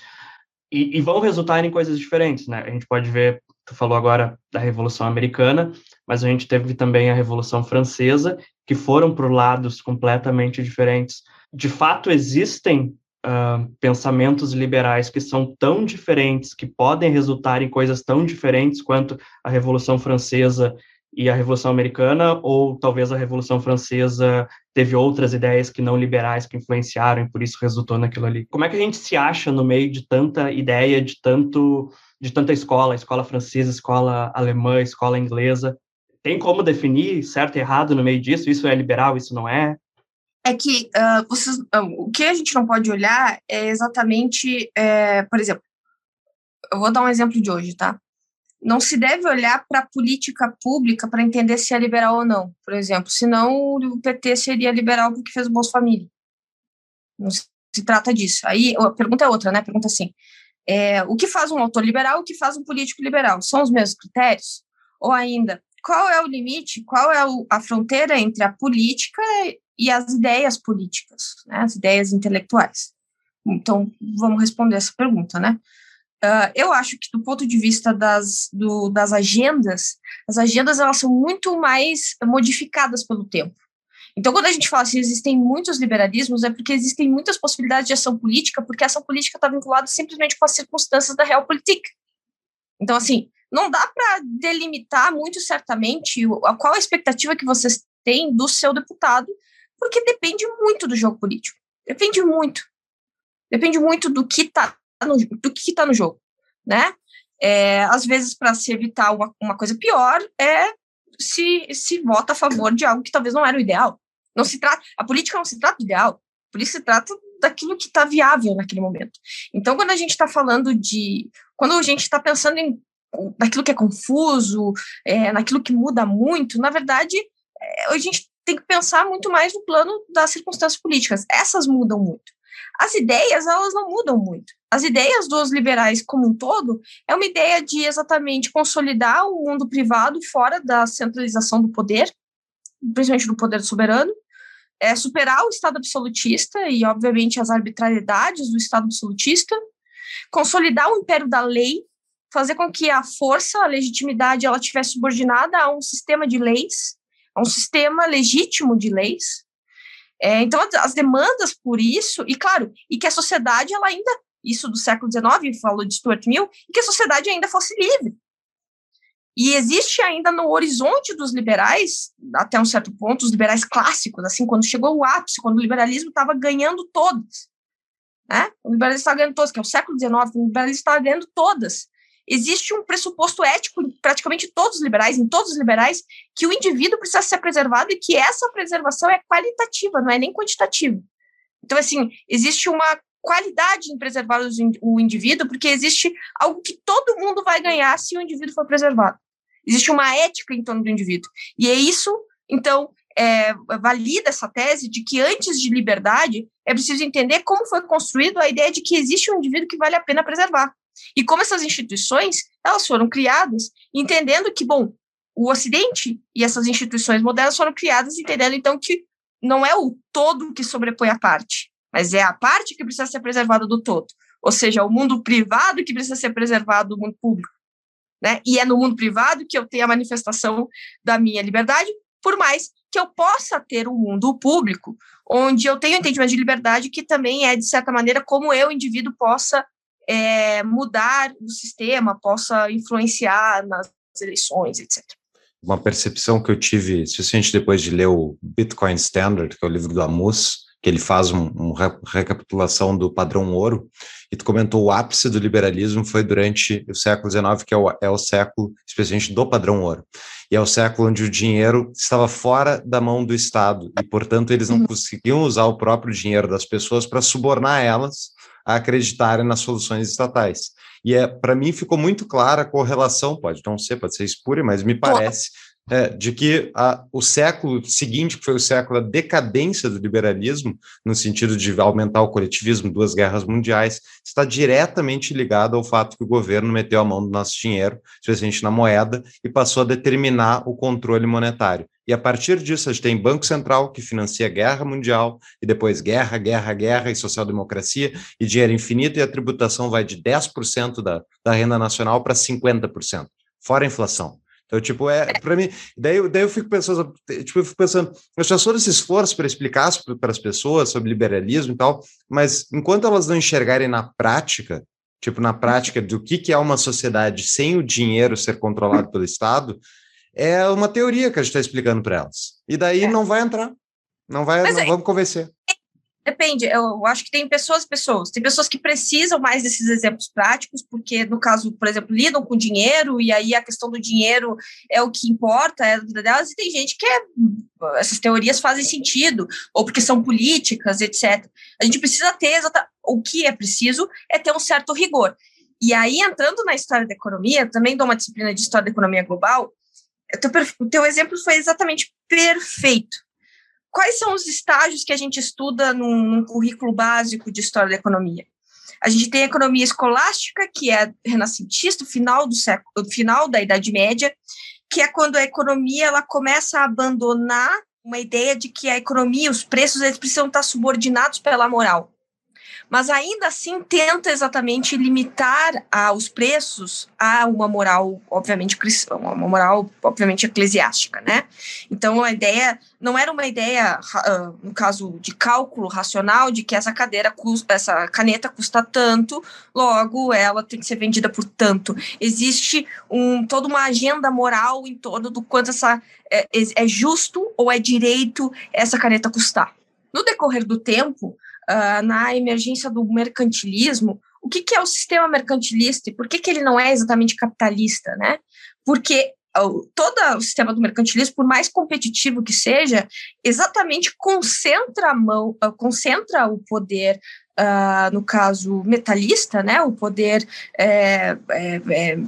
A: e, e vão resultar em coisas diferentes, né? A gente pode ver, tu falou agora da Revolução Americana, mas a gente teve também a Revolução Francesa, que foram por lados completamente diferentes. De fato, existem uh, pensamentos liberais que são tão diferentes, que podem resultar em coisas tão diferentes quanto a Revolução Francesa e a Revolução Americana, ou talvez a Revolução Francesa teve outras ideias que não liberais que influenciaram e por isso resultou naquilo ali. Como é que a gente se acha no meio de tanta ideia, de tanto de tanta escola, escola francesa, escola alemã, escola inglesa? Tem como definir certo e errado no meio disso? Isso é liberal, isso não é?
C: É que uh, vocês, uh, o que a gente não pode olhar é exatamente, é, por exemplo, eu vou dar um exemplo de hoje, tá? Não se deve olhar para a política pública para entender se é liberal ou não, por exemplo, senão o PT seria liberal porque fez o Bolsa Família. Não se, trata disso. Aí a pergunta é outra, né? Pergunta assim: é, o que faz um autor liberal, o que faz um político liberal? São os mesmos critérios? Ou ainda, qual é o limite, qual é a fronteira entre a política e as ideias políticas, né, as ideias intelectuais. Então, vamos responder essa pergunta, né? Uh, eu acho que do ponto de vista das, do, das agendas, as agendas elas são muito mais modificadas pelo tempo. Então, quando a gente fala se existem muitos liberalismos, é porque existem muitas possibilidades de ação política, porque a ação política está vinculada simplesmente com as circunstâncias da realpolitik. Então, assim, não dá para delimitar muito certamente qual a expectativa que vocês têm do seu deputado porque depende muito do jogo político. Depende muito. Depende muito do que está no, do que tá no jogo, né? É, às vezes, para se evitar uma, uma coisa pior, é se, se vota a favor de algo que talvez não era o ideal. Não se trata, a política não se trata do ideal, a política se trata daquilo que está viável naquele momento. Então, quando a gente está falando de. Quando a gente está pensando em naquilo que é confuso, é, naquilo que muda muito, na verdade, é, a gente tem que pensar muito mais no plano das circunstâncias políticas. Essas mudam muito. As ideias, elas não mudam muito. As ideias dos liberais como um todo é uma ideia de exatamente consolidar o mundo privado fora da centralização do poder, principalmente do poder soberano, é superar o Estado absolutista e, obviamente, as arbitrariedades do Estado absolutista, consolidar o império da lei, fazer com que a força, a legitimidade, ela estivesse subordinada a um sistema de leis, a um sistema legítimo de leis. É, então, as demandas por isso, e claro, e que a sociedade, ela ainda, isso do século XIX, falou de Stuart Mill, e que a sociedade ainda fosse livre. E existe ainda no horizonte dos liberais, até um certo ponto, os liberais clássicos, assim, quando chegou o ápice, quando o liberalismo estava ganhando todas, né? O liberalismo estava ganhando todas, que é o século XIX, o liberalismo estava ganhando todas. Existe um pressuposto ético em praticamente todos os liberais, em todos os liberais, que o indivíduo precisa ser preservado e que essa preservação é qualitativa, não é nem quantitativa. Então, assim, existe uma qualidade em preservar o indivíduo, porque existe algo que todo mundo vai ganhar se o indivíduo for preservado. Existe uma ética em torno do indivíduo. E é isso, então, é, valida essa tese de que antes de liberdade é preciso entender como foi construído a ideia de que existe um indivíduo que vale a pena preservar. E como essas instituições, elas foram criadas entendendo que, bom, o Ocidente e essas instituições modernas foram criadas entendendo, então, que não é o todo que sobrepõe a parte, mas é a parte que precisa ser preservada do todo. Ou seja, o mundo privado que precisa ser preservado do mundo público né? E é no mundo privado que eu tenho a manifestação da minha liberdade, por mais que eu possa ter um mundo público, onde eu tenho entendimento de liberdade, que também é, de certa maneira, como eu, indivíduo, possa é, mudar o sistema, possa influenciar nas eleições, etc.
B: Uma percepção que eu tive, especialmente depois de ler o Bitcoin Standard, que é o livro do Amos, que ele faz uma um recapitulação do padrão ouro, e tu comentou o ápice do liberalismo foi durante o século XIX, que é o, é o século, especialmente do padrão ouro. E é o século onde o dinheiro estava fora da mão do Estado, e, portanto, eles não uhum. conseguiam usar o próprio dinheiro das pessoas para subornar elas a acreditarem nas soluções estatais. E é, para mim ficou muito clara a correlação, pode não ser, pode ser espúria, mas me parece é, de que a, o século seguinte, que foi o século da decadência do liberalismo, no sentido de aumentar o coletivismo, duas guerras mundiais, está diretamente ligado ao fato que o governo meteu a mão do nosso dinheiro, especialmente na moeda, e passou a determinar o controle monetário. E a partir disso, a gente tem Banco Central, que financia a guerra mundial, e depois guerra, guerra, guerra e social-democracia, e dinheiro infinito, e a tributação vai de 10% da, da renda nacional para 50%, fora a inflação. Então, tipo, é, para mim, daí, daí eu fico pensando, tipo, eu fico pensando, eu já sou esse esforço para explicar para as pessoas sobre liberalismo e tal, mas enquanto elas não enxergarem na prática, tipo, na prática do que, que é uma sociedade sem o dinheiro ser controlado pelo Estado, é uma teoria que a gente está explicando para elas. E daí é. não vai entrar. Não vai, mas não é, vamos convencer.
C: Depende, eu acho que tem pessoas pessoas. Tem pessoas que precisam mais desses exemplos práticos, porque, no caso, por exemplo, lidam com dinheiro, e aí a questão do dinheiro é o que importa, é a vida delas, e tem gente que é, essas teorias fazem sentido, ou porque são políticas, etc. A gente precisa ter exata, o que é preciso é ter um certo rigor. E aí, entrando na história da economia, também dou uma disciplina de história da economia global, o teu exemplo foi exatamente perfeito quais são os estágios que a gente estuda num, num currículo básico de história da economia? A gente tem a economia escolástica, que é renascentista, final do século, final da Idade Média, que é quando a economia ela começa a abandonar uma ideia de que a economia, os preços, eles precisam estar subordinados pela moral mas ainda assim tenta exatamente limitar a, os preços a uma moral, obviamente, uma moral, obviamente, eclesiástica, né? Então, a ideia não era uma ideia, uh, no caso de cálculo racional, de que essa cadeira custa, essa caneta custa tanto, logo ela tem que ser vendida por tanto. Existe um, toda uma agenda moral em torno do quanto essa é, é justo ou é direito essa caneta custar. No decorrer do tempo, uh, na emergência do mercantilismo, o que, que é o sistema mercantilista e por que, que ele não é exatamente capitalista, né? Porque todo o sistema do mercantilismo, por mais competitivo que seja, exatamente concentra a mão, uh, concentra o poder, uh, no caso metalista, né, o poder é, é, é,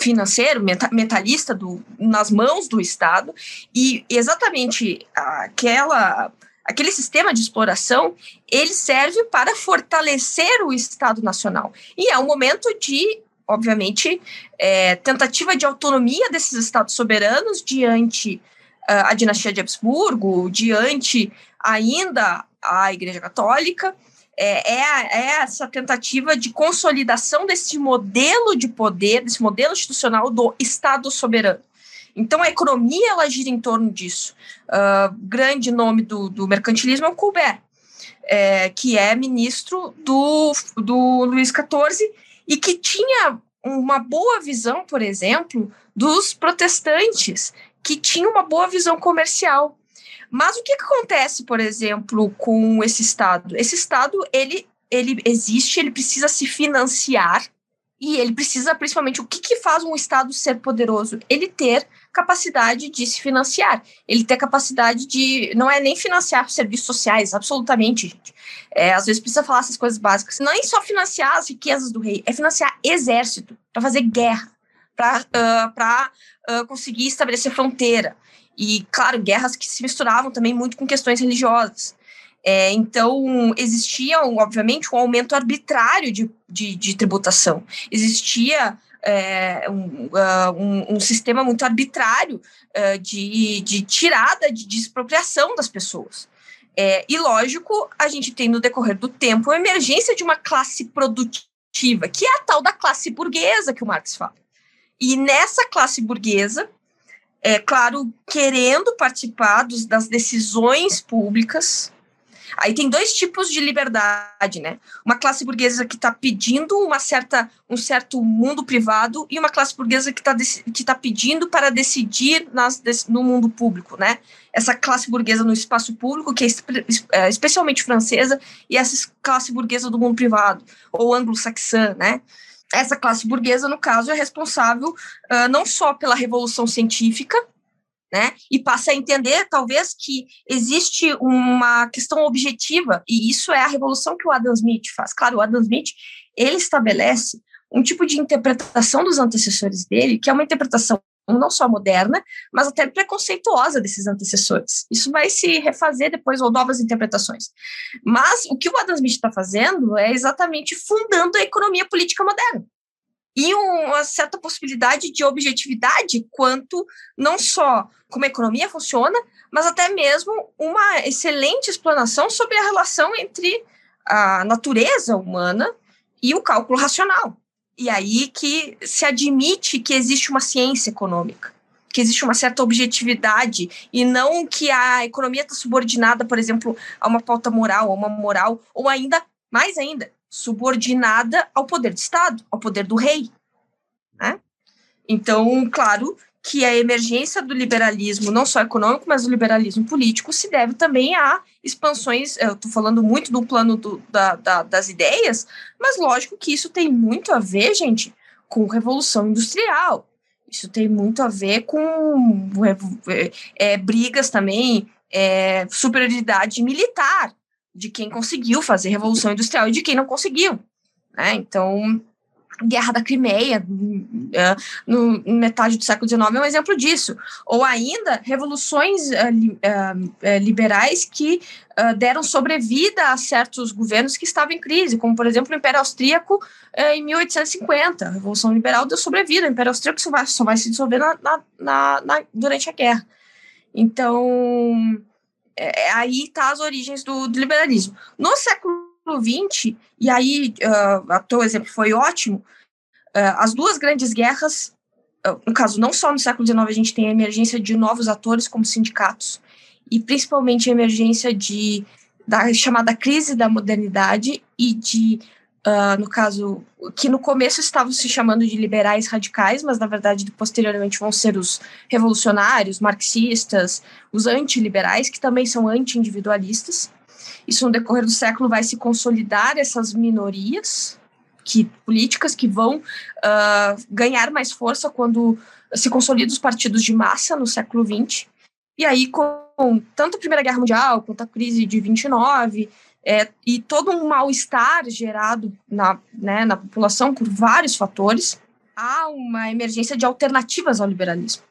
C: financeiro, metalista do, nas mãos do Estado, e exatamente aquela aquele sistema de exploração, ele serve para fortalecer o Estado Nacional. E é um momento de, obviamente, é, tentativa de autonomia desses Estados soberanos diante a dinastia de Habsburgo, diante ainda a Igreja Católica, é, é, é, essa tentativa de consolidação desse modelo de poder, desse modelo institucional do Estado soberano. Então, a economia ela gira em torno disso. Uh, grande nome do, do mercantilismo é o Colbert, é, que é ministro do, do Luís XIV e que tinha uma boa visão, por exemplo, dos protestantes, que tinha uma boa visão comercial. Mas o que, que acontece, por exemplo, com esse Estado? Esse Estado, ele, ele existe, ele precisa se financiar, e ele precisa, principalmente, o que, que faz um Estado ser poderoso? Ele ter capacidade de se financiar. Ele ter capacidade de. Não é nem financiar serviços sociais, absolutamente, gente. É, às vezes precisa falar essas coisas básicas. Não é só financiar as riquezas do rei, é financiar exército, para fazer guerra, para uh, uh, conseguir estabelecer fronteira. E, claro, guerras que se misturavam também muito com questões religiosas. É, então, existia, obviamente, um aumento arbitrário de, de, de tributação. Existia é, um, uh, um, um, sistema muito arbitrário uh, de, de tirada, de, de expropriação das pessoas. É, e, lógico, a gente tem no decorrer do tempo a emergência de uma classe produtiva, que é a tal da classe burguesa que o Marx fala. E nessa classe burguesa, é claro, querendo participar dos, das decisões públicas. Aí tem dois tipos de liberdade, né? Uma classe burguesa que está pedindo uma certa, um certo mundo privado e uma classe burguesa que está que tá pedindo para decidir nas, no mundo público, né? Essa classe burguesa no espaço público, que é, é especialmente francesa, e essa classe burguesa do mundo privado, ou anglo-saxã, né? essa classe burguesa, no caso, é responsável uh, não só pela revolução científica, né, e passa a entender, talvez, que existe uma questão objetiva, e isso é a revolução que o Adam Smith faz. Claro, o Adam Smith, ele estabelece um tipo de interpretação dos antecessores dele, que é uma interpretação não só moderna, mas até preconceituosa desses antecessores. Isso vai se refazer depois, ou novas interpretações. Mas o que o Adam Smith está fazendo é exatamente fundando a economia política moderna. E uma certa possibilidade de objetividade quanto não só como a economia funciona, mas até mesmo uma excelente explanação sobre a relação entre a natureza humana e o cálculo racional. E aí que se admite que existe uma ciência econômica, que existe uma certa objetividade, e não que a economia está subordinada, por exemplo, a uma pauta moral, a uma moral, ou ainda, mais ainda, subordinada ao poder do Estado, ao poder do rei. Né? Então, claro que a emergência do liberalismo, não só econômico, mas do liberalismo político, se deve também a expansões. Eu estou falando muito do plano do, da, da, das ideias, mas lógico que isso tem muito a ver, gente, com revolução industrial. Isso tem muito a ver com é, é, brigas também, é, superioridade militar de quem conseguiu fazer revolução industrial e de quem não conseguiu. Né? Então, Guerra da Crimeia, uh, no metade do século XIX, é um exemplo disso. Ou ainda, revoluções uh, uh, liberais que deram sobrevida a certos governos que estavam em crise, como, por exemplo, o Império Austríaco em 1850. A Revolução Liberal deu sobrevida, o Império Austríaco só vai, só vai se dissolver na, na, na, durante a guerra. Então, é, aí está as origens do, do liberalismo. No século XX, e aí uh, o teu exemplo foi ótimo, uh, as duas grandes guerras, uh, no caso, não só no século XIX, a gente tem a emergência de novos atores como sindicatos, e principalmente a emergência de, da chamada crise da modernidade e de, uh, no caso, que no começo estavam se chamando de liberais radicais, mas na verdade posteriormente vão ser os revolucionários, marxistas, os antiliberais, que também são anti-individualistas. Isso no decorrer do século vai se consolidar essas minorias que políticas que vão uh, ganhar mais força quando se consolidam os partidos de massa no século XX. E aí, com tanto a Primeira Guerra Mundial quanto a crise de 29, é, e todo um mal-estar gerado na, né, na população por vários fatores, há uma emergência de alternativas ao liberalismo.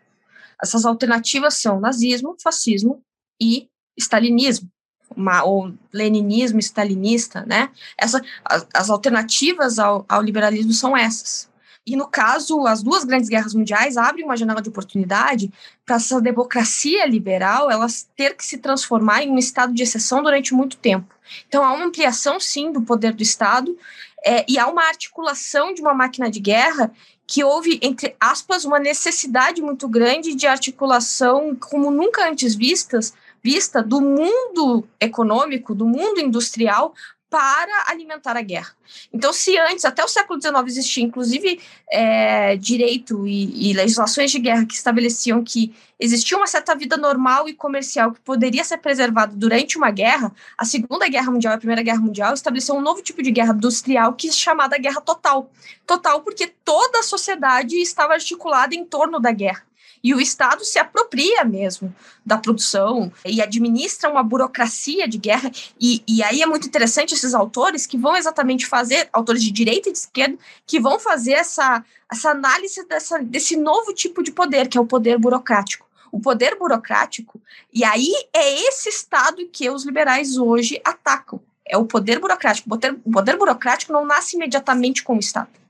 C: Essas alternativas são nazismo, fascismo e stalinismo uma, ou leninismo stalinista, né? Essa, as, as alternativas ao, ao, liberalismo são essas. E, no caso, as duas grandes guerras mundiais abrem uma janela de oportunidade para essa democracia liberal elas ter que se transformar em um estado de exceção durante muito tempo. Então, há uma ampliação, sim, do poder do Estado é, e há uma articulação de uma máquina de guerra que houve, entre aspas, uma necessidade muito grande de articulação como nunca antes vistas, vista do mundo econômico, do mundo industrial, para alimentar a guerra. Então, se antes, até o século XIX, existia inclusive é, direito e, e, legislações de guerra que estabeleciam que existia uma certa vida normal e comercial que poderia ser preservada durante uma guerra, a Segunda Guerra Mundial e a Primeira Guerra Mundial estabeleceu um novo tipo de guerra industrial que é chamada guerra total. Total porque toda a sociedade estava articulada em torno da guerra. E o Estado se apropria mesmo da produção e administra uma burocracia de guerra. E, e aí é muito interessante esses autores que vão exatamente fazer, autores de direita e de esquerda, que vão fazer essa, essa análise dessa, desse novo tipo de poder, que é o poder burocrático. O poder burocrático, e aí é esse Estado que os liberais hoje atacam. É o poder burocrático. O poder, o poder burocrático não nasce imediatamente com o Estado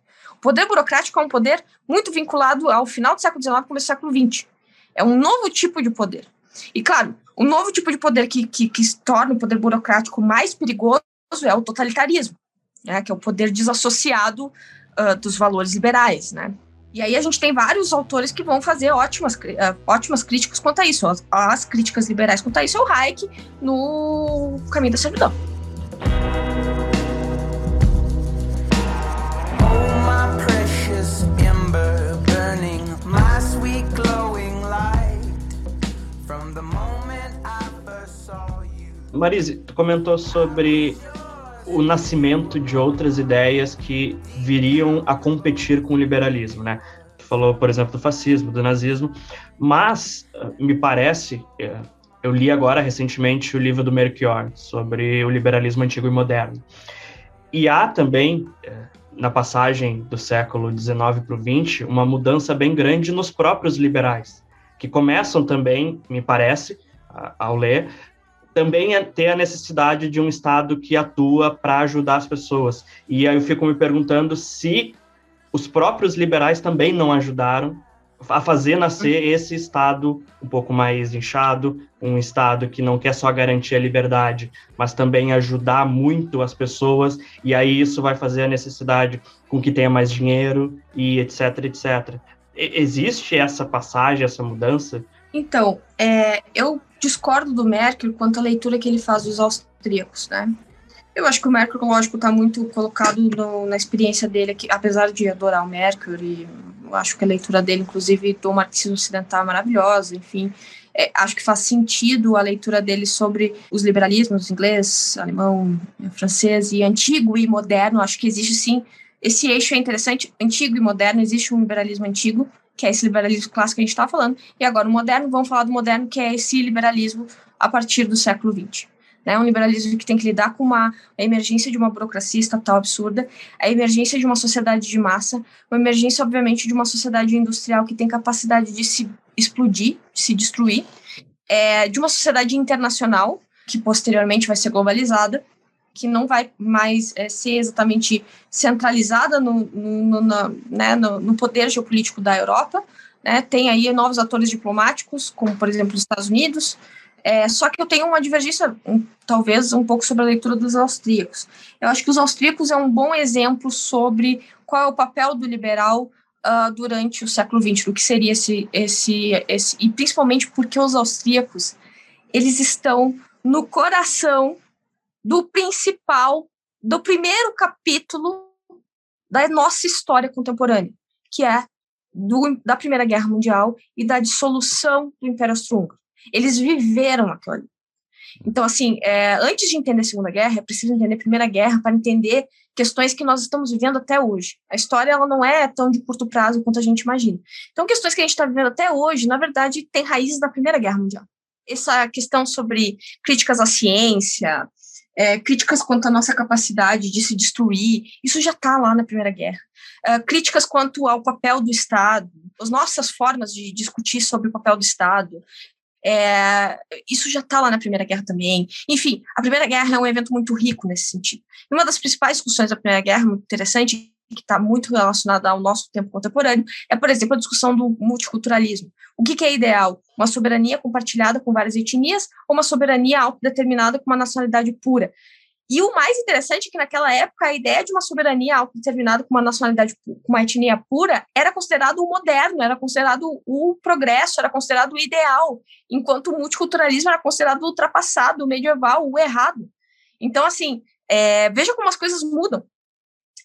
C: poder burocrático é um poder muito vinculado ao final do século XIX começo do século XX. É um novo tipo de poder. E, claro, o um novo tipo de poder que, que, que torna o poder burocrático mais perigoso é o totalitarismo, né, que é o poder desassociado uh, dos valores liberais, né? E aí a gente tem vários autores que vão fazer ótimas, uh, ótimas críticas quanto a isso. As, as críticas liberais quanto a isso é o Hayek no Caminho da Servidão.
A: Marise, tu comentou sobre o nascimento de outras ideias que viriam a competir com o liberalismo, né? Tu falou, por exemplo, do fascismo, do nazismo, mas eh, me parece, eh, eu li agora recentemente o livro do Melchior sobre o liberalismo antigo e moderno. E há também, eh, na passagem do século XIX para o XX, uma mudança bem grande nos próprios liberais, que começam também, me parece, ao ler, também é ter a necessidade de um Estado que atua para ajudar as pessoas. E aí eu fico me perguntando se os próprios liberais também não ajudaram a fazer nascer esse Estado um pouco mais inchado, um Estado que não quer só garantir a liberdade, mas também ajudar muito as pessoas, e aí isso vai fazer a necessidade com que tenha mais dinheiro e etc, etc. Existe essa passagem, essa mudança?
C: Então, é, eu discordo do Mercury quanto à leitura que ele faz dos austríacos, né? Eu acho que o Mercury, lógico, está muito colocado no, na experiência dele, que, apesar de adorar o Mercury, acho que a leitura dele, inclusive, do marxismo ocidental é maravilhosa, enfim. É, acho que faz sentido a leitura dele sobre os liberalismos inglês, alemão, francês e antigo e moderno. Acho que existe sim. Esse eixo é interessante, antigo e moderno, existe um liberalismo antigo, que é esse liberalismo clássico que a gente está falando, e agora o moderno, vamos falar do moderno, que é esse liberalismo a partir do século XX. Né, um liberalismo que tem que lidar com uma a emergência de uma burocracia estatal absurda, a emergência de uma sociedade de massa, uma emergência, obviamente, de uma sociedade industrial que tem capacidade de se explodir, de se destruir, é, de uma sociedade internacional, que posteriormente vai ser globalizada, que não vai mais é, ser exatamente centralizada no, no, no, né, no, no, poder geopolítico da Europa. Né? Tem aí novos atores diplomáticos, como, por exemplo, os Estados Unidos. É, só que eu tenho uma divergência, um, talvez, um pouco sobre a leitura dos austríacos. Eu acho que os austríacos é um bom exemplo sobre qual é o papel do liberal uh, durante o século XX, do que seria esse, esse, esse... E principalmente porque os austríacos, eles estão no coração do principal, do primeiro capítulo da nossa história contemporânea, que é do, da Primeira Guerra Mundial e da dissolução do Império Austro-Húngaro. Eles viveram aquilo ali. Então, assim, é, antes de entender a Segunda Guerra, é preciso entender a Primeira Guerra para entender questões que nós estamos vivendo até hoje. A história ela não é tão de curto prazo quanto a gente imagina. Então, questões que a gente está vivendo até hoje, na verdade, têm raízes da Primeira Guerra Mundial. Essa questão sobre críticas à ciência, é, críticas quanto à nossa capacidade de se destruir, isso já está lá na Primeira Guerra. É, críticas quanto ao papel do Estado, as nossas formas de discutir sobre o papel do Estado, é, isso já está lá na Primeira Guerra também. Enfim, a Primeira Guerra é um evento muito rico nesse sentido. E uma das principais discussões da Primeira Guerra, muito interessante, que está muito relacionada ao nosso tempo contemporâneo, é, por exemplo, a discussão do multiculturalismo. O que, que é ideal? Uma soberania compartilhada com várias etnias ou uma soberania autodeterminada com uma nacionalidade pura? E o mais interessante é que naquela época a ideia de uma soberania autodeterminada com uma nacionalidade, com uma etnia pura, era considerado o moderno, era considerado o progresso, era considerado o ideal, enquanto o multiculturalismo era considerado o ultrapassado, o medieval, o errado. Então, assim, é, veja como as coisas mudam.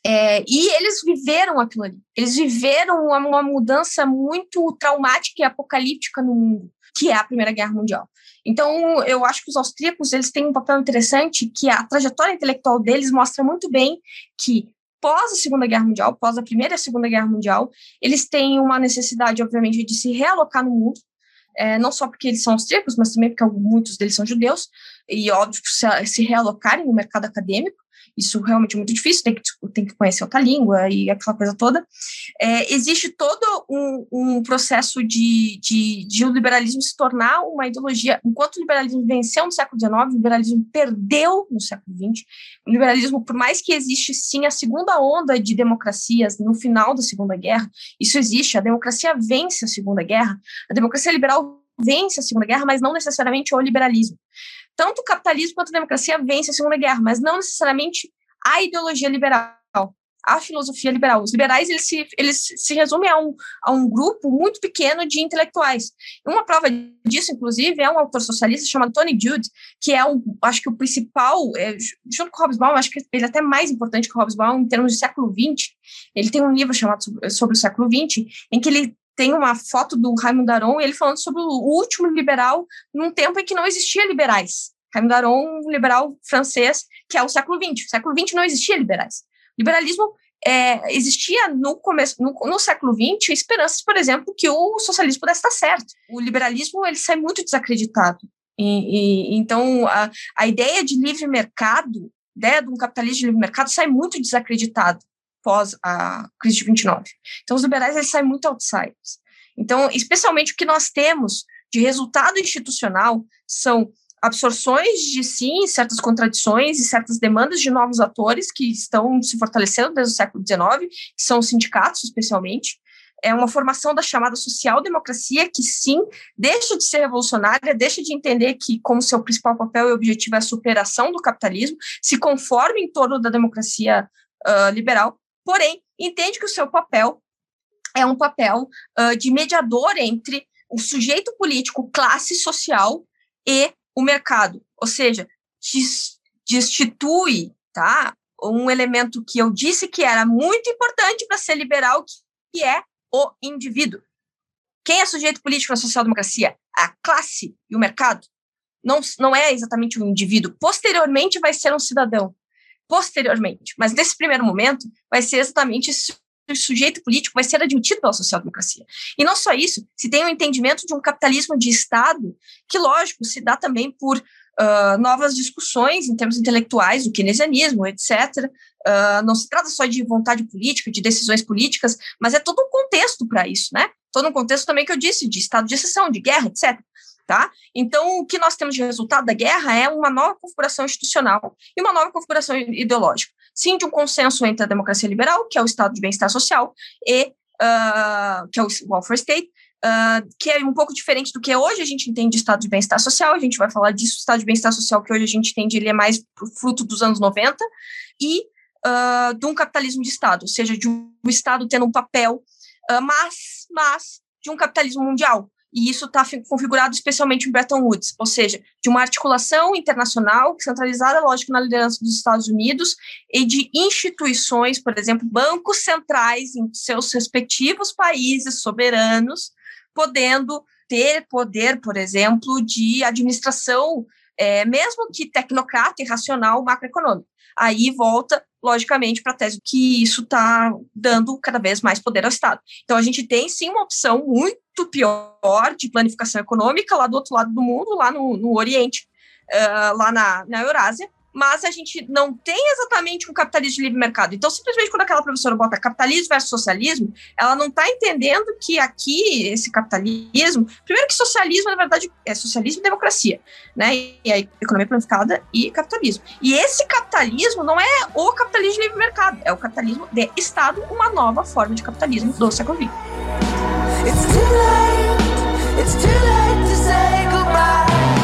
C: É, e eles viveram aquilo ali. Eles viveram uma, uma, mudança muito traumática e apocalíptica no mundo, que é a Primeira Guerra Mundial. Então, eu acho que os austríacos eles têm um papel interessante, que a trajetória intelectual deles mostra muito bem que pós a Segunda Guerra Mundial, pós a Primeira e a Segunda Guerra Mundial, eles têm uma necessidade, obviamente, de se realocar no mundo, é, não só porque eles são austríacos, mas também porque muitos deles são judeus, e óbvio se, se realocarem no mercado acadêmico, isso realmente é muito difícil, tem que, tem que conhecer outra língua e aquela coisa toda. É, existe todo um, um processo de, de, de, o liberalismo se tornar uma ideologia. Enquanto o liberalismo venceu no século XIX, o liberalismo perdeu no século XX. O liberalismo, por mais que existe sim a segunda onda de democracias no final da Segunda Guerra, isso existe, a democracia vence a Segunda Guerra, a democracia liberal vence a Segunda Guerra, mas não necessariamente o liberalismo tanto o capitalismo quanto a democracia vence a Segunda Guerra, mas não necessariamente a ideologia liberal, a filosofia liberal. Os liberais eles se, eles se resumem a um, a um grupo muito pequeno de intelectuais. Uma prova disso, inclusive, é um autor socialista chamado Tony Judd, que é um, acho que o principal, é, junto com o Hobsbawm, acho que ele é até mais importante que o Hobsbawm em termos de século XX. Ele tem um livro chamado sobre, sobre o século XX, em que ele tem uma foto do Raimundo Aron, ele falando sobre o último liberal num tempo em que não existia liberais. Raimundo Aron, um liberal francês, que é o século XX. No século XX não existia liberais. Liberalismo é, existia no começo, no, no, século XX, esperanças, por exemplo, que o socialismo pudesse estar certo. O liberalismo ele sai muito desacreditado. E, e, então, a, a ideia de livre mercado, né, de um capitalismo de livre mercado, sai muito desacreditado pós a crise de 29. Então, os liberais eles saem muito outsiders. Então, especialmente o que nós temos de resultado institucional são absorções de sim certas contradições e certas demandas de novos atores que estão se fortalecendo desde o século XIX, que são os sindicatos especialmente, é uma formação da chamada social-democracia que sim deixa de ser revolucionária, deixa de entender que como seu principal papel e objetivo é a superação do capitalismo, se conforma em torno da democracia uh, liberal, porém entende que o seu papel é um papel uh, de mediador entre o sujeito político, classe social e o mercado, ou seja, destitui, tá? Um elemento que eu disse que era muito importante para ser liberal, que é o indivíduo. Quem é sujeito político na social-democracia? A classe e o mercado. Não, não é exatamente o um indivíduo. Posteriormente vai ser um cidadão. Posteriormente. Mas nesse primeiro momento vai ser exatamente o sujeito político vai ser admitido pela social-democracia. E não só isso, se tem um entendimento de um capitalismo de Estado, que, lógico, se dá também por uh, novas discussões em termos intelectuais, o keynesianismo, etc. Uh, ah, não se trata só de vontade política, de decisões políticas, mas é todo um contexto para isso, né? Todo um contexto também que eu disse, de estado de exceção, de guerra, etc. Tá? Então, o que nós temos de resultado da guerra é uma nova configuração institucional e uma nova configuração ideológica. Sim de um consenso entre a democracia liberal, que é o estado de bem-estar social, e uh, que é o welfare state, uh, que é um pouco diferente do que hoje. A gente entende de estado de bem-estar social, a gente vai falar disso, o estado de bem-estar social que hoje a gente entende, ele é mais fruto dos anos 90, e uh, de um capitalismo de Estado, ou seja, de um Estado tendo um papel, mas, mas de um capitalismo mundial, e isso está configurado especialmente em Bretton Woods, ou seja, de uma articulação internacional centralizada, lógico, na liderança dos Estados Unidos e de instituições, por exemplo, bancos centrais em seus respectivos países soberanos, podendo ter poder, por exemplo, de administração, é, mesmo que tecnocrata e racional macroeconômico. Aí volta, logicamente, para a tese que isso está dando cada vez mais poder ao Estado. Então, a gente tem, sim, uma opção muito pior de planificação econômica lá do outro lado do mundo, lá no, no Oriente, uh, lá na, na Eurásia, mas a gente não tem exatamente um capitalismo de livre mercado. Então, simplesmente quando aquela professora bota capitalismo versus socialismo, ela não está entendendo que aqui esse capitalismo, primeiro que socialismo na verdade é socialismo e democracia, né? E a economia planificada e capitalismo. E esse capitalismo não é o capitalismo de livre mercado, é o capitalismo de Estado, uma nova forma de capitalismo do século XX. It's too late, it's too late to say goodbye.